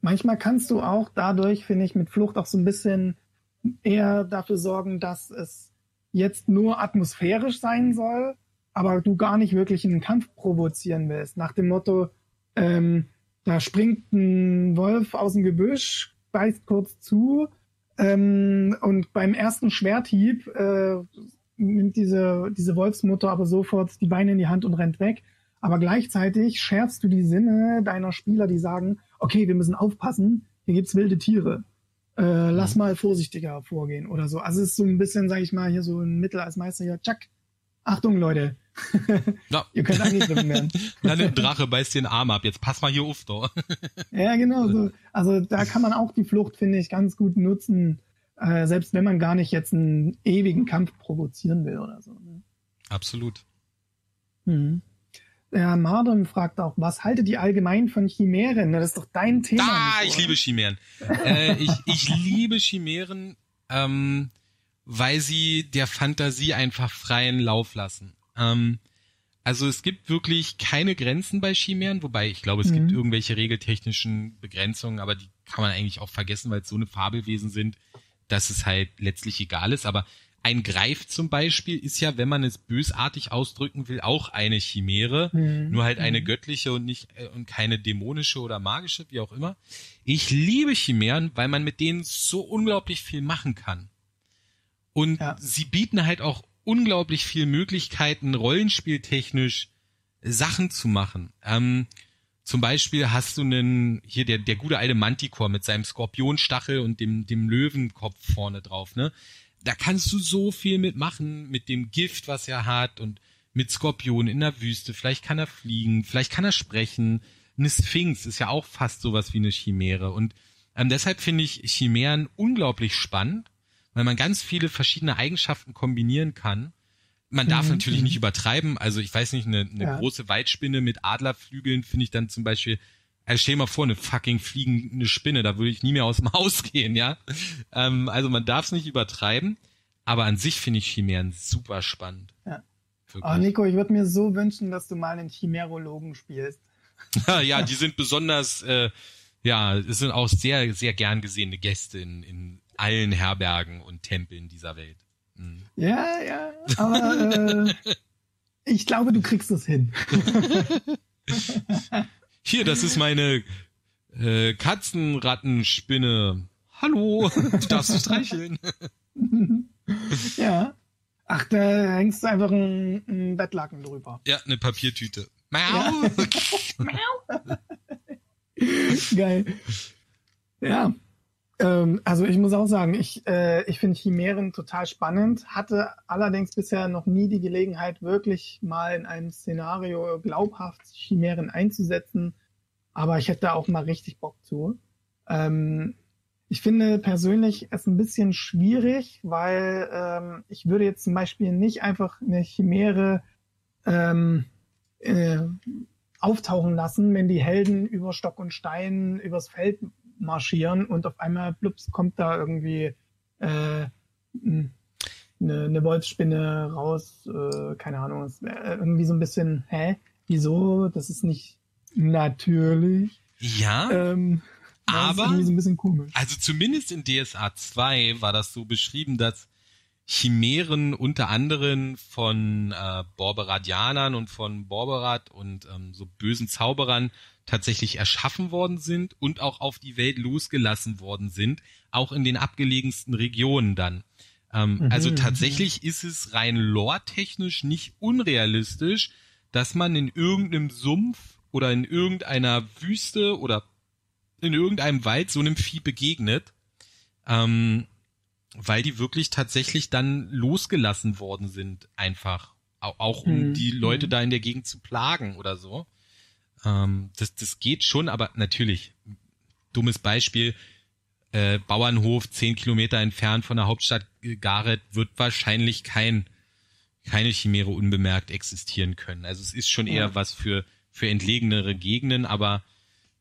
Manchmal kannst du auch dadurch, finde ich, mit Flucht auch so ein bisschen eher dafür sorgen, dass es jetzt nur atmosphärisch sein soll, aber du gar nicht wirklich einen Kampf provozieren willst. Nach dem Motto, ähm, da springt ein Wolf aus dem Gebüsch, beißt kurz zu ähm, und beim ersten Schwerthieb äh, nimmt diese, diese Wolfsmutter aber sofort die Beine in die Hand und rennt weg. Aber gleichzeitig schärfst du die Sinne deiner Spieler, die sagen, okay, wir müssen aufpassen, hier gibt's wilde Tiere. Äh, lass mal vorsichtiger vorgehen oder so. Also es ist so ein bisschen, sag ich mal, hier so ein Mittel als Meister hier, tschack. Achtung, Leute. Ja. Ihr könnt angegriffen werden. Dann ein Drache beißt den Arm ab. Jetzt pass mal hier auf, da. Ja, genau so. Also da kann man auch die Flucht, finde ich, ganz gut nutzen, äh, selbst wenn man gar nicht jetzt einen ewigen Kampf provozieren will oder so. Ne? Absolut. Mhm. Der Mardon fragt auch, was haltet ihr allgemein von Chimären? Das ist doch dein Thema. Ah, ich liebe Chimären. äh, ich, ich liebe Chimären, ähm, weil sie der Fantasie einfach freien Lauf lassen. Ähm, also es gibt wirklich keine Grenzen bei Chimären, wobei ich glaube, es Mhm. gibt irgendwelche regeltechnischen Begrenzungen, aber die kann man eigentlich auch vergessen, weil es so eine Fabelwesen sind, dass es halt letztlich egal ist. Aber ein Greif zum Beispiel ist ja, wenn man es bösartig ausdrücken will, auch eine Chimäre. Mhm. Nur halt eine Mhm. göttliche und nicht äh, und keine dämonische oder magische, wie auch immer. Ich liebe Chimären, weil man mit denen so unglaublich viel machen kann. Und Ja. sie bieten halt auch unglaublich viel Möglichkeiten, rollenspieltechnisch Sachen zu machen. Ähm, zum Beispiel hast du einen, hier der, der gute alte Manticore mit seinem Skorpionstachel und dem, dem Löwenkopf vorne drauf, ne? Da kannst du so viel mitmachen, mit dem Gift, was er hat und mit Skorpion in der Wüste. Vielleicht kann er fliegen, vielleicht kann er sprechen. Eine Sphinx ist ja auch fast sowas wie eine Chimäre. Und ähm, deshalb finde ich Chimären unglaublich spannend, weil man ganz viele verschiedene Eigenschaften kombinieren kann. Man darf Mhm, natürlich mhm. nicht übertreiben. Also ich weiß nicht, eine, eine Ja. große Weitspinne mit Adlerflügeln finde ich dann zum Beispiel. Also stell dir mal vor, eine fucking fliegende Spinne, da würde ich nie mehr aus dem Haus gehen, ja. Ähm, also man darf es nicht übertreiben, aber an sich finde ich Chimären super spannend. Ja. Wirklich. Oh, Nico, ich würde mir so wünschen, dass du mal einen Chimerologen spielst. ja, die sind besonders, äh, ja, es sind auch sehr, sehr gern gesehene Gäste in, in allen Herbergen und Tempeln dieser Welt. Mhm. Ja, ja, aber äh, ich glaube, du kriegst es hin. Hier, das ist meine äh, Katzenrattenspinne. Hallo, du darfst dich streicheln. ja. Ach, da hängst du einfach ein, ein Bettlaken drüber. Ja, eine Papiertüte. Mau. Geil. Ja. Ähm, also ich muss auch sagen, ich, äh, ich finde Chimären total spannend, hatte allerdings bisher noch nie die Gelegenheit, wirklich mal in einem Szenario glaubhaft Chimären einzusetzen. Aber ich hätte da auch mal richtig Bock zu. Ähm, ich finde persönlich es ein bisschen schwierig, weil ähm, ich würde jetzt zum Beispiel nicht einfach eine Chimäre ähm, äh, auftauchen lassen, wenn die Helden über Stock und Stein übers Feld marschieren und auf einmal plups kommt da irgendwie äh, eine, eine Wolfsspinne raus, äh, keine Ahnung, es wär irgendwie so ein bisschen, hä, wieso? Das ist nicht natürlich. Ja, Ähm, ist Aber- so ein bisschen komisch. also zumindest in DSA 2 war das so beschrieben, dass Chimären unter anderem von äh, Borberadianern und von Borberat und ähm, so bösen Zauberern tatsächlich erschaffen worden sind und auch auf die Welt losgelassen worden sind, auch in den abgelegensten Regionen dann. Ähm, Mhm, also tatsächlich ist es rein lore-technisch nicht unrealistisch, dass man in irgendeinem Sumpf oder in irgendeiner Wüste oder in irgendeinem Wald so einem Vieh begegnet, ähm, weil die wirklich tatsächlich dann losgelassen worden sind, einfach. Au- Auch um Mhm. die Leute Mhm. da in der Gegend zu plagen oder so. Ähm, das, das geht schon, aber natürlich, dummes Beispiel, äh, Bauernhof zehn Kilometer entfernt von der Hauptstadt Gareth wird wahrscheinlich kein keine Chimäre unbemerkt existieren können. Also es ist schon eher was für für entlegenere Gegenden, aber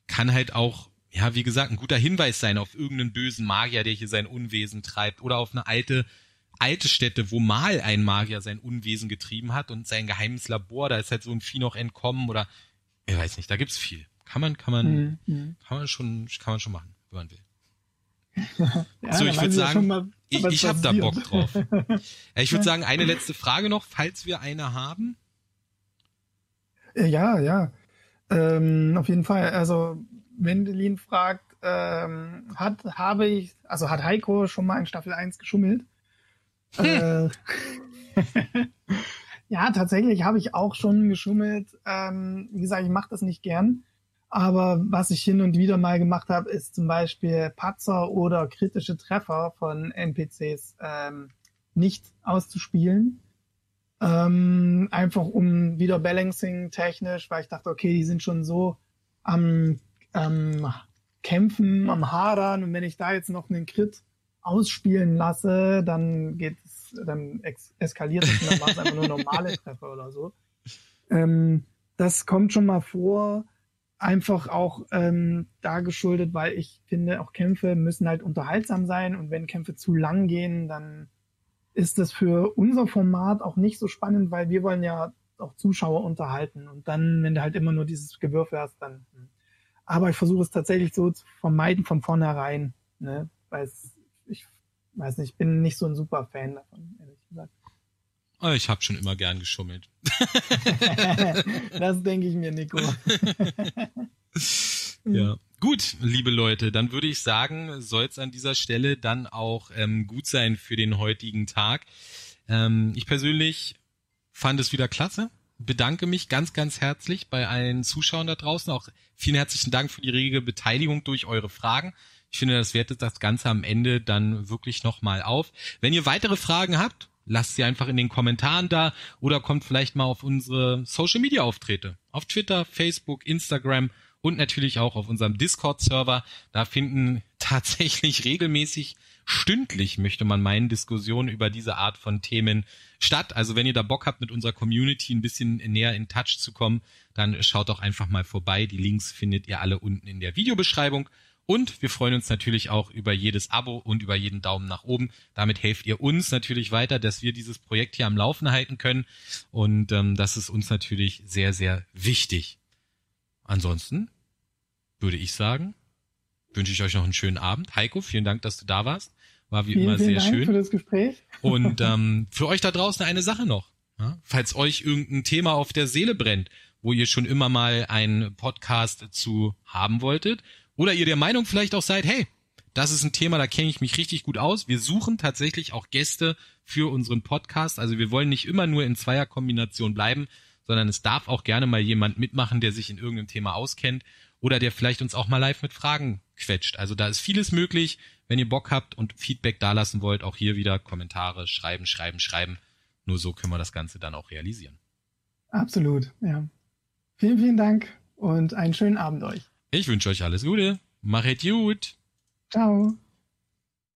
kann halt auch ja, wie gesagt, ein guter Hinweis sein auf irgendeinen bösen Magier, der hier sein Unwesen treibt oder auf eine alte alte Stätte, wo mal ein Magier sein Unwesen getrieben hat und sein geheimes Labor, da ist halt so ein Vieh noch entkommen oder ich weiß nicht, da gibt's viel. Kann man, kann man, mhm. kann man schon, kann man schon machen, wenn man will. ja, so, ich würde sagen, mal, ich, ich habe da Bock drauf. ich würde sagen, eine letzte Frage noch, falls wir eine haben. Äh, ja, ja. Ähm, auf jeden Fall. Also, Wendelin fragt, ähm, hat, habe ich, also hat Heiko schon mal in Staffel 1 geschummelt? Hm. Äh, ja, tatsächlich habe ich auch schon geschummelt. Ähm, wie gesagt, ich mache das nicht gern. Aber was ich hin und wieder mal gemacht habe, ist zum Beispiel Patzer oder kritische Treffer von NPCs ähm, nicht auszuspielen. Ähm, einfach um wieder Balancing technisch, weil ich dachte, okay, die sind schon so am ähm, Kämpfen, am Hadern und wenn ich da jetzt noch einen Crit ausspielen lasse, dann geht es, dann eskaliert es und dann war es einfach nur normale Treffer oder so. Ähm, das kommt schon mal vor einfach auch ähm, da geschuldet, weil ich finde, auch Kämpfe müssen halt unterhaltsam sein und wenn Kämpfe zu lang gehen, dann ist das für unser Format auch nicht so spannend, weil wir wollen ja auch Zuschauer unterhalten und dann, wenn du halt immer nur dieses Gewürfe hast, dann. Hm. Aber ich versuche es tatsächlich so zu vermeiden von vornherein, ne? weil es, weiß nicht, ich bin nicht so ein super Fan davon, ehrlich gesagt. Ah, ich habe schon immer gern geschummelt. das denke ich mir, Nico. ja. Gut, liebe Leute, dann würde ich sagen, soll es an dieser Stelle dann auch ähm, gut sein für den heutigen Tag. Ähm, ich persönlich fand es wieder klasse. Bedanke mich ganz, ganz herzlich bei allen Zuschauern da draußen. Auch vielen herzlichen Dank für die rege Beteiligung durch eure Fragen. Ich finde, das wertet das Ganze am Ende dann wirklich nochmal auf. Wenn ihr weitere Fragen habt, lasst sie einfach in den Kommentaren da oder kommt vielleicht mal auf unsere Social Media Auftritte. Auf Twitter, Facebook, Instagram und natürlich auch auf unserem Discord Server. Da finden tatsächlich regelmäßig stündlich, möchte man meinen, Diskussionen über diese Art von Themen statt. Also wenn ihr da Bock habt, mit unserer Community ein bisschen näher in Touch zu kommen, dann schaut doch einfach mal vorbei. Die Links findet ihr alle unten in der Videobeschreibung. Und wir freuen uns natürlich auch über jedes Abo und über jeden Daumen nach oben. Damit helft ihr uns natürlich weiter, dass wir dieses Projekt hier am Laufen halten können. Und ähm, das ist uns natürlich sehr, sehr wichtig. Ansonsten würde ich sagen, wünsche ich euch noch einen schönen Abend. Heiko, vielen Dank, dass du da warst. War wie vielen, immer sehr Dank schön. Für das Gespräch. Und ähm, für euch da draußen eine Sache noch. Ja? Falls euch irgendein Thema auf der Seele brennt, wo ihr schon immer mal einen Podcast zu haben wolltet oder ihr der Meinung vielleicht auch seid, hey, das ist ein Thema, da kenne ich mich richtig gut aus. Wir suchen tatsächlich auch Gäste für unseren Podcast. Also wir wollen nicht immer nur in Zweierkombination bleiben, sondern es darf auch gerne mal jemand mitmachen, der sich in irgendeinem Thema auskennt oder der vielleicht uns auch mal live mit Fragen quetscht. Also da ist vieles möglich. Wenn ihr Bock habt und Feedback dalassen wollt, auch hier wieder Kommentare schreiben, schreiben, schreiben. Nur so können wir das Ganze dann auch realisieren. Absolut, ja. Vielen, vielen Dank und einen schönen Abend euch. Ich wünsche euch alles Gute. Machet gut. Ciao.